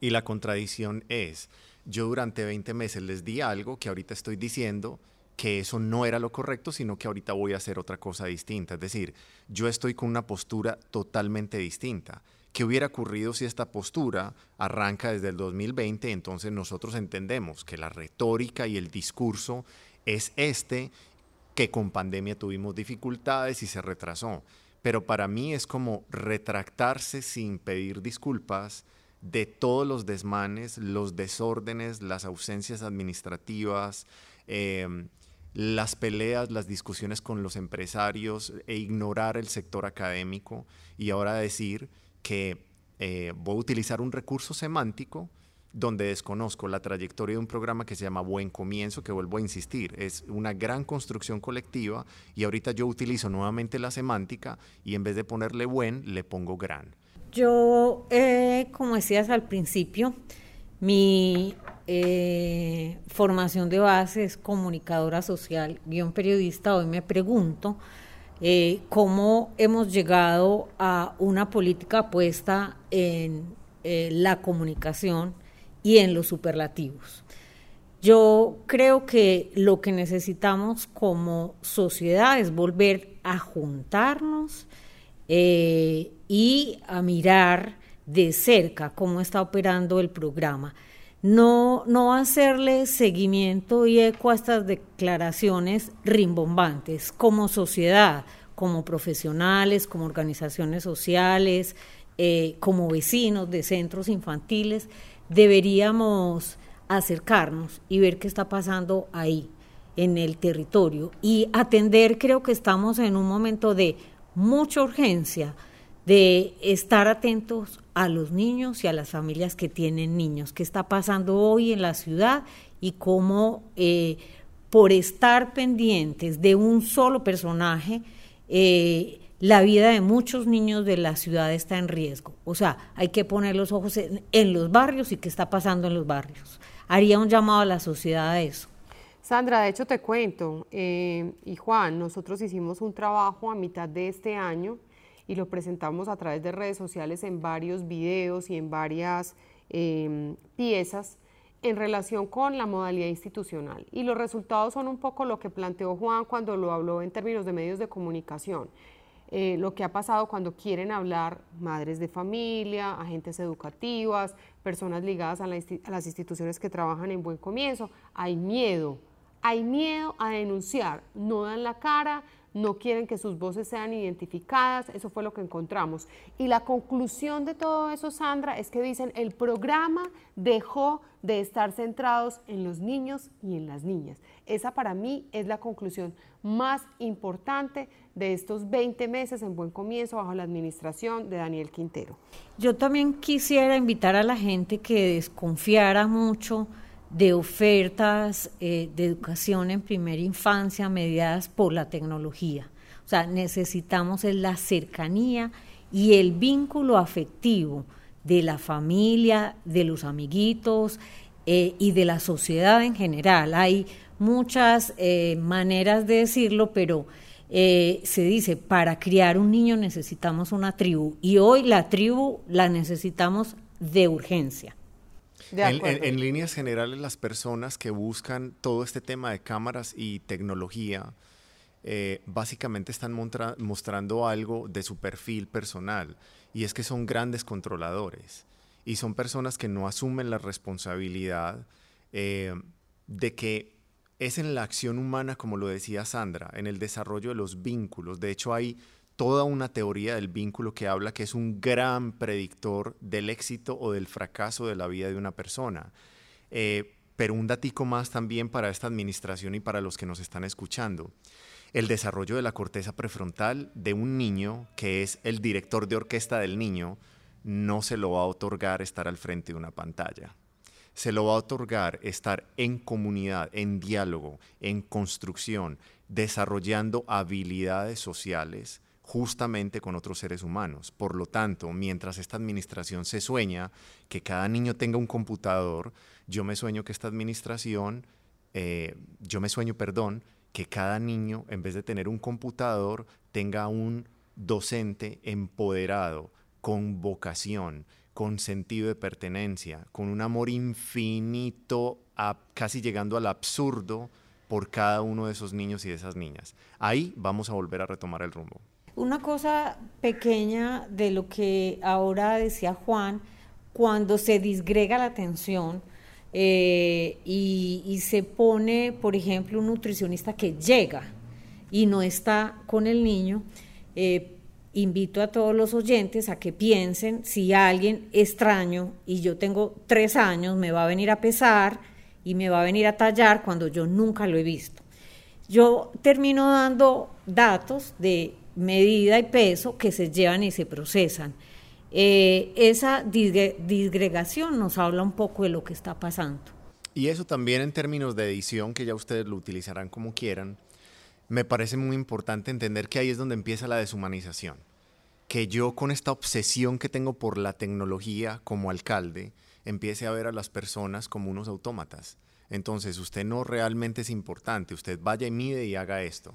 Y la contradicción es, yo durante 20 meses les di algo que ahorita estoy diciendo que eso no era lo correcto, sino que ahorita voy a hacer otra cosa distinta. Es decir, yo estoy con una postura totalmente distinta. ¿Qué hubiera ocurrido si esta postura arranca desde el 2020? Entonces nosotros entendemos que la retórica y el discurso es este, que con pandemia tuvimos dificultades y se retrasó. Pero para mí es como retractarse sin pedir disculpas de todos los desmanes, los desórdenes, las ausencias administrativas, em, las peleas, las discusiones con los empresarios e ignorar el sector académico y ahora decir que eh, voy a utilizar un recurso semántico donde desconozco la trayectoria de un programa que se llama Buen Comienzo, que vuelvo a insistir, es una gran construcción colectiva y ahorita yo utilizo nuevamente la semántica y en vez de ponerle buen, le pongo gran. Yo, eh, como decías al principio, mi eh, formación de base es comunicadora social, guion periodista. Hoy me pregunto eh, cómo hemos llegado a una política puesta en eh, la comunicación y en los superlativos. Yo creo que lo que necesitamos como sociedad es volver a juntarnos eh, y a mirar de cerca cómo está operando el programa no, no hacerle seguimiento y eco a estas declaraciones rimbombantes como sociedad, como profesionales, como organizaciones sociales, eh, como vecinos de centros infantiles, deberíamos acercarnos y ver qué está pasando ahí, en el territorio, y atender, creo que estamos en un momento de mucha urgencia, de estar atentos a los niños y a las familias que tienen niños, qué está pasando hoy en la ciudad y cómo eh, por estar pendientes de un solo personaje, eh, la vida de muchos niños de la ciudad está en riesgo. O sea, hay que poner los ojos en, los barrios y qué está pasando en los barrios. Haría un llamado a la sociedad a eso. Sandra, de hecho te cuento, eh, y Juan, nosotros hicimos un trabajo a mitad de este año y lo presentamos a través de redes sociales en varios videos y en varias em, piezas en relación con la modalidad institucional. Y los resultados son un poco lo que planteó Juan cuando lo habló en términos de medios de comunicación. Eh, lo que ha pasado cuando quieren hablar madres de familia, agentes educativas, personas ligadas a, a las instituciones que trabajan en buen comienzo, hay miedo, hay miedo a denunciar, no dan la cara, no quieren que sus voces sean identificadas, eso fue lo que encontramos. Y la conclusión de todo eso, Sandra, es que dicen, el programa dejó de estar centrados en los niños y en las niñas. Esa para mí es la conclusión más importante de estos 20 meses en buen comienzo bajo la administración de Daniel Quintero. Yo también quisiera invitar a la gente que desconfiara mucho de ofertas eh, de educación en primera infancia mediadas por la tecnología. O sea, necesitamos la cercanía y el vínculo afectivo de la familia, de los amiguitos eh, y de la sociedad en general. Hay muchas eh, maneras de decirlo, pero se dice, para criar un niño necesitamos una tribu y hoy la tribu la necesitamos de urgencia. En, líneas generales, las personas que buscan todo este tema de cámaras y tecnología, eh, básicamente están mostrando algo de su perfil personal, y es que son grandes controladores, y son personas que no asumen la responsabilidad eh, de que es en la acción humana, como lo decía Sandra, en el desarrollo de los vínculos. De hecho, hay toda una teoría del vínculo que habla que es un gran predictor del éxito o del fracaso de la vida de una persona. Eh, pero un datico más también para esta administración y para los que nos están escuchando. El desarrollo de la corteza prefrontal de un niño, que es el director de orquesta del niño, no se lo va a otorgar estar al frente de una pantalla. Se lo va a otorgar estar en comunidad, en diálogo, en construcción, desarrollando habilidades sociales, justamente con otros seres humanos. Por lo tanto, mientras esta administración se sueña que cada niño tenga un computador, yo me sueño que esta administración, eh, yo me sueño, perdón, que cada niño, en vez de tener un computador, tenga un docente empoderado, con vocación, con sentido de pertenencia, con un amor infinito, casi llegando al absurdo por cada uno de esos niños y de esas niñas. Ahí vamos a volver a retomar el rumbo. Una cosa pequeña de lo que ahora decía Juan, cuando se disgrega la atención eh, y, se pone, por ejemplo, un nutricionista que llega y no está con el niño, eh, invito a todos los oyentes a que piensen si alguien extraño y yo tengo tres años me va a venir a pesar y me va a venir a tallar cuando yo nunca lo he visto. Yo termino dando datos de medida y peso que se llevan y se procesan. Eh, esa disgregación nos habla un poco de lo que está pasando. Y eso también en términos de edición, que ya ustedes lo utilizarán como quieran, me parece muy importante entender que ahí es donde empieza la deshumanización. Que yo con esta obsesión que tengo por la tecnología como alcalde, empiece a ver a las personas como unos autómatas. Entonces, usted no realmente es importante, usted vaya y mide y haga esto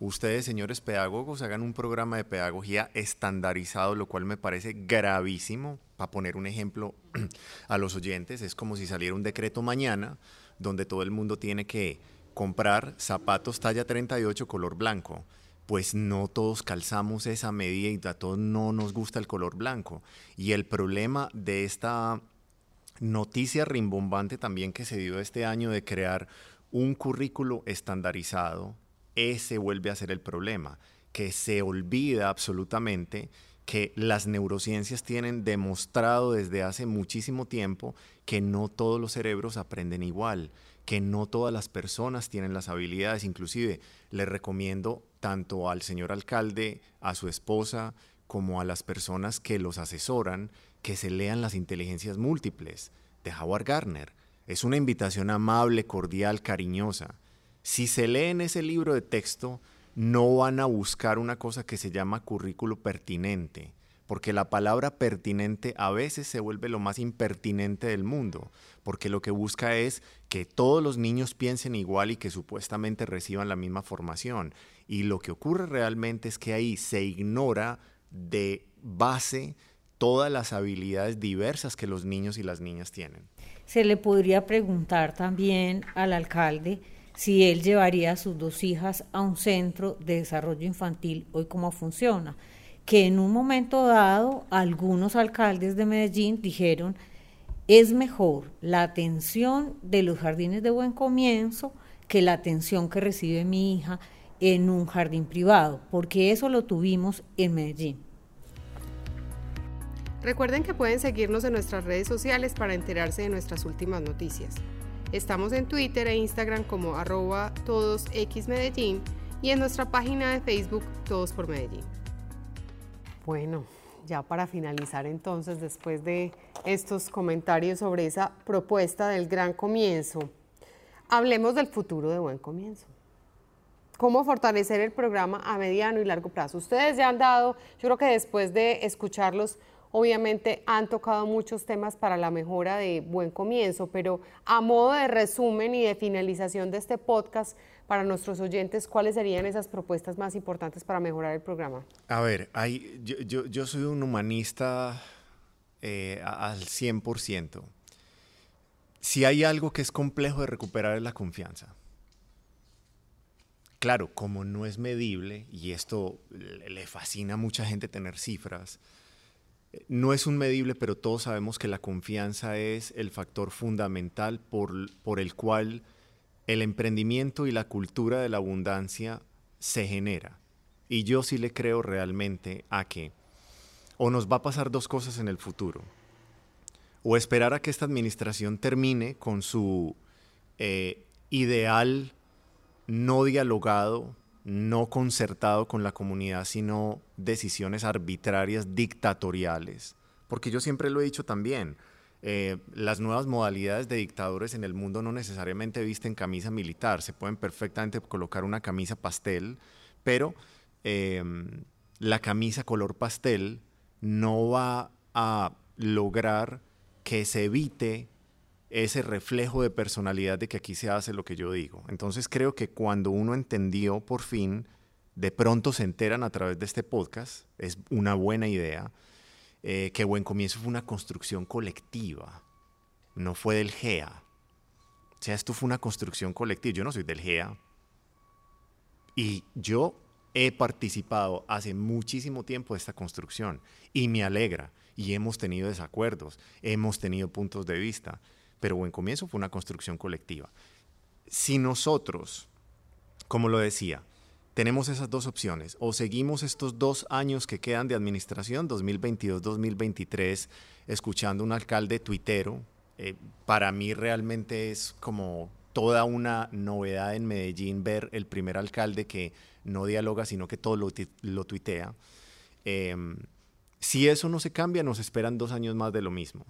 ustedes, señores pedagogos, hagan un programa de pedagogía estandarizado, lo cual me parece gravísimo. Para poner un ejemplo a los oyentes, es como si saliera un decreto mañana donde todo el mundo tiene que comprar zapatos talla 38 color blanco. Pues no todos calzamos esa medida y a todos no nos gusta el color blanco. Y el problema de esta noticia rimbombante también que se dio este año de crear un currículo estandarizado ese vuelve a ser el problema, que se olvida absolutamente que las neurociencias tienen demostrado desde hace muchísimo tiempo que no todos los cerebros aprenden igual, que no todas las personas tienen las habilidades. Inclusive le recomiendo tanto al señor alcalde, a su esposa, como a las personas que los asesoran, que se lean las inteligencias múltiples de Howard Gardner. Es una invitación amable, cordial, cariñosa. Si se leen ese libro de texto, no van a buscar una cosa que se llama currículo pertinente, porque la palabra pertinente a veces se vuelve lo más impertinente del mundo, porque lo que busca es que todos los niños piensen igual y que supuestamente reciban la misma formación. Y lo que ocurre realmente es que ahí se ignora de base todas las habilidades diversas que los niños y las niñas tienen. Se le podría preguntar también al alcalde, si él llevaría a sus dos hijas a un centro de desarrollo infantil, hoy cómo funciona. Que en un momento dado algunos alcaldes de Medellín dijeron, es mejor la atención de los jardines de buen comienzo que la atención que recibe mi hija en un jardín privado, porque eso lo tuvimos en Medellín. Recuerden que pueden seguirnos en nuestras redes sociales para enterarse de nuestras últimas noticias. Estamos en Twitter e Instagram como arroba todosxmedellín y en nuestra página de Facebook Todos por Medellín. Bueno, ya para finalizar entonces, después de estos comentarios sobre esa propuesta del gran comienzo, hablemos del futuro de Buen Comienzo. ¿Cómo fortalecer el programa a mediano y largo plazo? Ustedes ya han dado, yo creo que después de escucharlos, Obviamente han tocado muchos temas para la mejora de buen comienzo, pero a modo de resumen y de finalización de este podcast, para nuestros oyentes, ¿cuáles serían esas propuestas más importantes para mejorar el programa? A ver, yo, soy un humanista eh, al 100%. Si hay algo que es complejo de recuperar es la confianza. Claro, como no es medible, y esto le fascina a mucha gente tener cifras, no es un medible, pero todos sabemos que la confianza es el factor fundamental por, el cual el emprendimiento y la cultura de la abundancia se genera. Y yo sí le creo realmente a que o nos va a pasar dos cosas en el futuro. O esperar a que esta administración termine con su eh, ideal no dialogado no concertado con la comunidad, sino decisiones arbitrarias, dictatoriales. Porque yo siempre lo he dicho también, eh, las nuevas modalidades de dictadores en el mundo no necesariamente visten camisa militar, se pueden perfectamente colocar una camisa pastel, pero em, la camisa color pastel no va a lograr que se evite ese reflejo de personalidad de que aquí se hace lo que yo digo. Entonces creo que cuando uno entendió por fin, de pronto se enteran a través de este podcast, es una buena idea, eh, que Buen Comienzo fue una construcción colectiva, no fue del GEA. O sea, esto fue una construcción colectiva. Yo no soy del GEA. Y yo he participado hace muchísimo tiempo de esta construcción y me alegra. Y hemos tenido desacuerdos, hemos tenido puntos de vista pero Buen Comienzo fue una construcción colectiva. Si nosotros, como lo decía, tenemos esas dos opciones, o seguimos estos dos años que quedan de administración, 2022-2023, escuchando un alcalde tuitero, eh, para mí realmente es como toda una novedad en Medellín ver el primer alcalde que no dialoga, sino que todo lo, tuitea. Em, si eso no se cambia, nos esperan dos años más de lo mismo.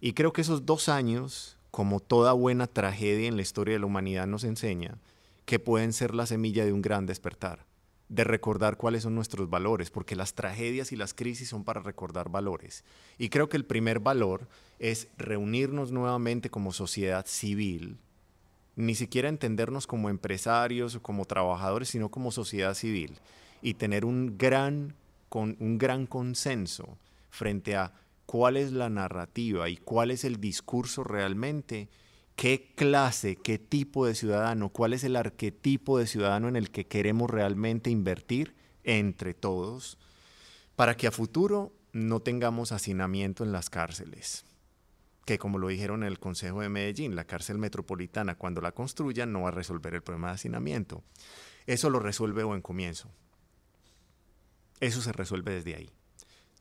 Y creo que esos dos años, como toda buena tragedia en la historia de la humanidad nos enseña, que pueden ser la semilla de un gran despertar, de recordar cuáles son nuestros valores, porque las tragedias y las crisis son para recordar valores. Y creo que el primer valor es reunirnos nuevamente como sociedad civil, ni siquiera entendernos como empresarios o como trabajadores, sino como sociedad civil, y tener un gran, con, un gran consenso frente a cuál es la narrativa y cuál es el discurso realmente, qué clase, qué tipo de ciudadano, cuál es el arquetipo de ciudadano en el que queremos realmente invertir entre todos, para que a futuro no tengamos hacinamiento en las cárceles. Que como lo dijeron en el Consejo de Medellín, la cárcel metropolitana cuando la construyan no va a resolver el problema de hacinamiento. Eso lo resuelve Buen Comienzo. Eso se resuelve desde ahí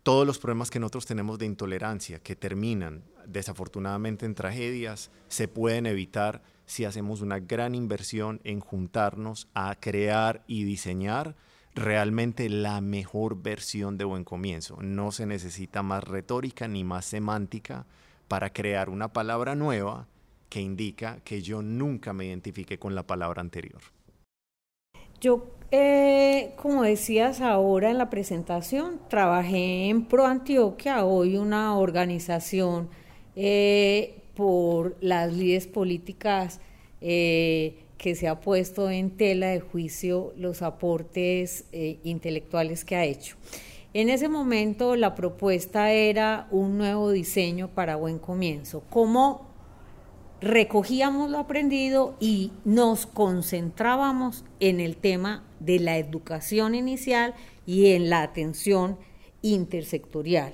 todos los problemas que nosotros tenemos de intolerancia, que terminan desafortunadamente en tragedias, se pueden evitar si hacemos una gran inversión en juntarnos a crear y diseñar realmente la mejor versión de buen comienzo. No se necesita más retórica ni más semántica para crear una palabra nueva que indica que yo nunca me identifique con la palabra anterior. Yo, eh, como decías ahora en la presentación, trabajé en Pro Antioquia, hoy una organización eh, por las líderes políticas eh, que se ha puesto en tela de juicio los aportes intelectuales que ha hecho. En ese momento la propuesta era un nuevo diseño para buen comienzo. ¿Cómo recogíamos lo aprendido y nos concentrábamos en el tema de la educación inicial y en la atención intersectorial.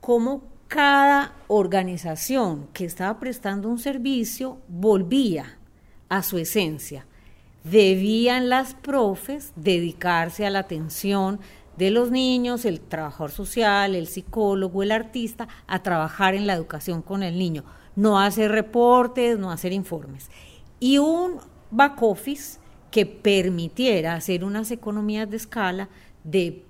Cómo cada organización que estaba prestando un servicio volvía a su esencia. debían las profes dedicarse a la atención de los niños, el trabajador social, el psicólogo, el artista, a trabajar en la educación con el niño, no hacer reportes, no hacer informes. Y un back office que permitiera hacer unas economías de escala de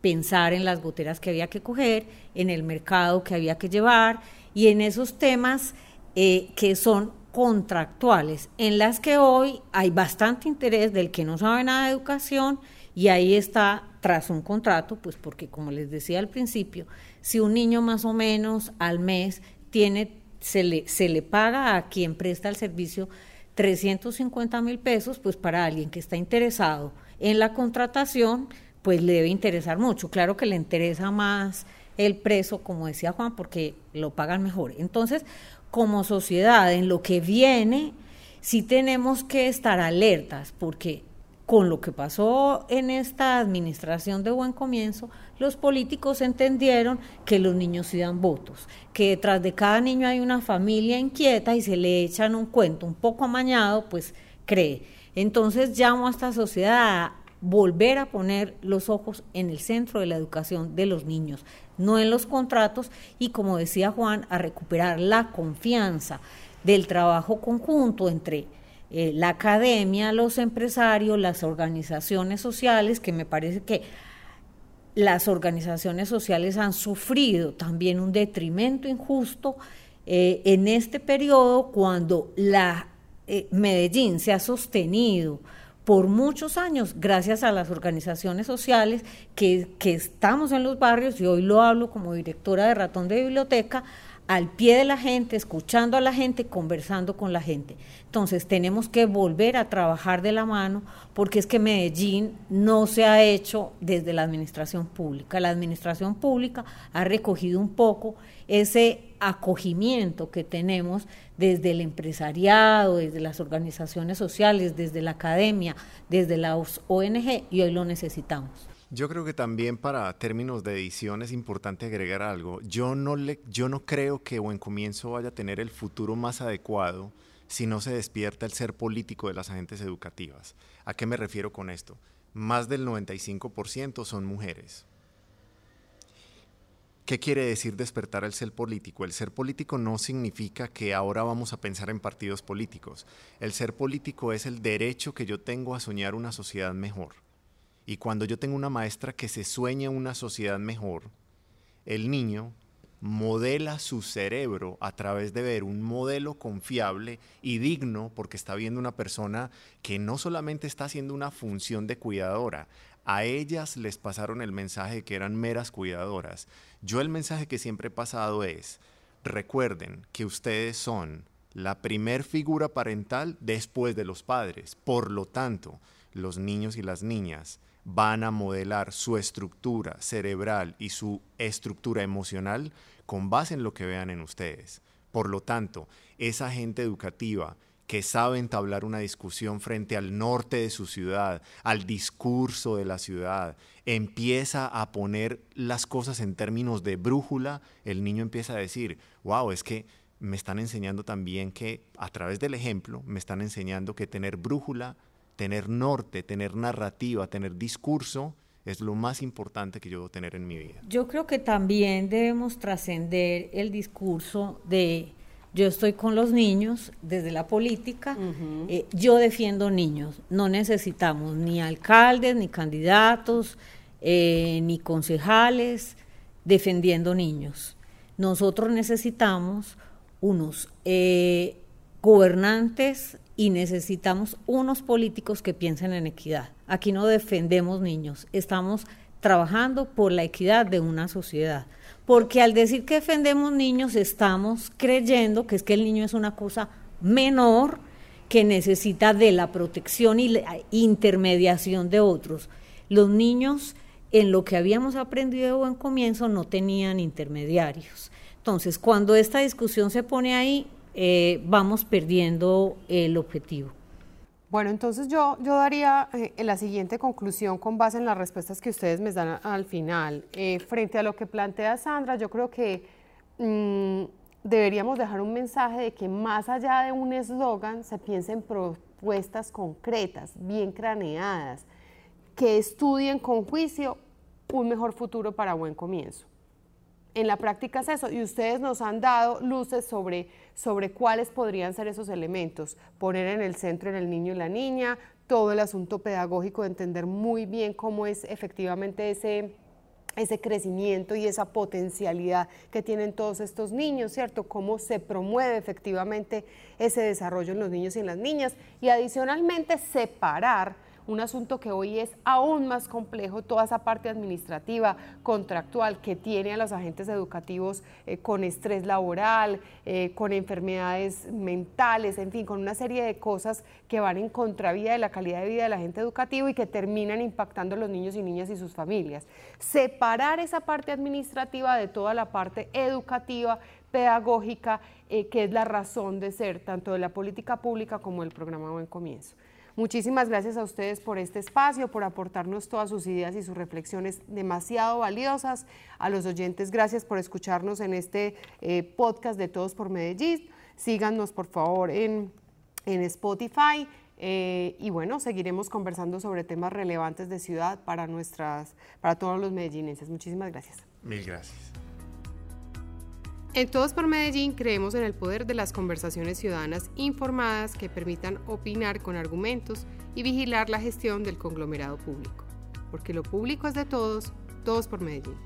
pensar en las goteras que había que coger, en el mercado que había que llevar y en esos temas eh, que son contractuales, en las que hoy hay bastante interés del que no sabe nada de educación y ahí está tras un contrato, pues porque como les decía al principio, si un niño más o menos al mes tiene, se le, se le paga a quien presta el servicio 350 mil pesos, pues para alguien que está interesado en la contratación, pues le debe interesar mucho. Claro que le interesa más el preso, como decía Juan, porque lo pagan mejor. Entonces, como sociedad, en lo que viene, sí tenemos que estar alertas, porque con lo que pasó en esta administración de buen comienzo, los políticos entendieron que los niños sí dan votos, que detrás de cada niño hay una familia inquieta y se le echan un cuento un poco amañado, pues cree. Entonces llamo a esta sociedad a volver a poner los ojos en el centro de la educación de los niños, no en los contratos y como decía Juan, a recuperar la confianza del trabajo conjunto entre eh, la academia, los empresarios, las organizaciones sociales, que me parece que las organizaciones sociales han sufrido también un detrimento injusto eh, en este periodo cuando la eh, Medellín se ha sostenido por muchos años gracias a las organizaciones sociales que, que estamos en los barrios, y hoy lo hablo como directora de Ratón de Biblioteca, al pie de la gente, escuchando a la gente, conversando con la gente. Entonces tenemos que volver a trabajar de la mano porque es que Medellín no se ha hecho desde la administración pública. La administración pública ha recogido un poco ese acogimiento que tenemos desde el empresariado, desde las organizaciones sociales, desde la academia, desde las ONG y hoy lo necesitamos. Yo creo que también para términos de edición es importante agregar algo. Yo no, le, yo no creo que Buen Comienzo vaya a tener el futuro más adecuado si no se despierta el ser político de las agentes educativas. ¿A qué me refiero con esto? Más del 95% son mujeres. ¿Qué quiere decir despertar el ser político? El ser político no significa que ahora vamos a pensar en partidos políticos. El ser político es el derecho que yo tengo a soñar una sociedad mejor. Y cuando yo tengo una maestra que se sueña una sociedad mejor, el niño modela su cerebro a través de ver un modelo confiable y digno porque está viendo una persona que no solamente está haciendo una función de cuidadora, a ellas les pasaron el mensaje que eran meras cuidadoras. Yo el mensaje que siempre he pasado es, recuerden que ustedes son la primer figura parental después de los padres. Por lo tanto, los niños y las niñas van a modelar su estructura cerebral y su estructura emocional con base en lo que vean en ustedes. Por lo tanto, esa gente educativa que sabe entablar una discusión frente al norte de su ciudad, al discurso de la ciudad, empieza a poner las cosas en términos de brújula, el niño empieza a decir, wow, es que me están enseñando también que a través del ejemplo, me están enseñando que tener brújula tener norte, tener narrativa, tener discurso, es lo más importante que yo debo tener en mi vida. Yo creo que también debemos trascender el discurso de yo estoy con los niños desde la política, eh, yo defiendo niños, no necesitamos ni alcaldes, ni candidatos, eh, ni concejales defendiendo niños. Nosotros necesitamos unos eh, gobernantes y necesitamos unos políticos que piensen en equidad. Aquí no defendemos niños, estamos trabajando por la equidad de una sociedad. Porque al decir que defendemos niños estamos creyendo que es que el niño es una cosa menor que necesita de la protección y la intermediación de otros. Los niños, en lo que habíamos aprendido de buen comienzo, no tenían intermediarios. Entonces, cuando esta discusión se pone ahí, eh, vamos perdiendo el objetivo. Bueno, entonces yo, yo daría eh, la siguiente conclusión con base en las respuestas que ustedes me dan al final. Eh, frente a lo que plantea Sandra, yo creo que mm, deberíamos dejar un mensaje de que más allá de un eslogan, se piense en propuestas concretas, bien craneadas, que estudien con juicio un mejor futuro para buen comienzo. En la práctica es eso, y ustedes nos han dado luces sobre, sobre cuáles podrían ser esos elementos. Poner en el centro en el niño y la niña, todo el asunto pedagógico de entender muy bien cómo es efectivamente ese, ese crecimiento y esa potencialidad que tienen todos estos niños, ¿cierto? Cómo se promueve efectivamente ese desarrollo en los niños y en las niñas. Y adicionalmente separar un asunto que hoy es aún más complejo, toda esa parte administrativa, contractual que tiene a los agentes educativos eh, con estrés laboral, eh, con enfermedades mentales, en fin, con una serie de cosas que van en contravía de la calidad de vida del agente educativo y que terminan impactando a los niños y niñas y sus familias. Separar esa parte administrativa de toda la parte educativa, pedagógica, eh, que es la razón de ser tanto de la política pública como del programa Buen Comienzo. Muchísimas gracias a ustedes por este espacio, por aportarnos todas sus ideas y sus reflexiones demasiado valiosas. A los oyentes, gracias por escucharnos en este eh, podcast de Todos por Medellín. Síganos, por favor, en, Spotify. Eh, y bueno, seguiremos conversando sobre temas relevantes de ciudad para, nuestras, para todos los medellinenses. Muchísimas gracias. Mil gracias. En Todos por Medellín creemos en el poder de las conversaciones ciudadanas informadas que permitan opinar con argumentos y vigilar la gestión del conglomerado público. Porque lo público es de todos, todos por Medellín.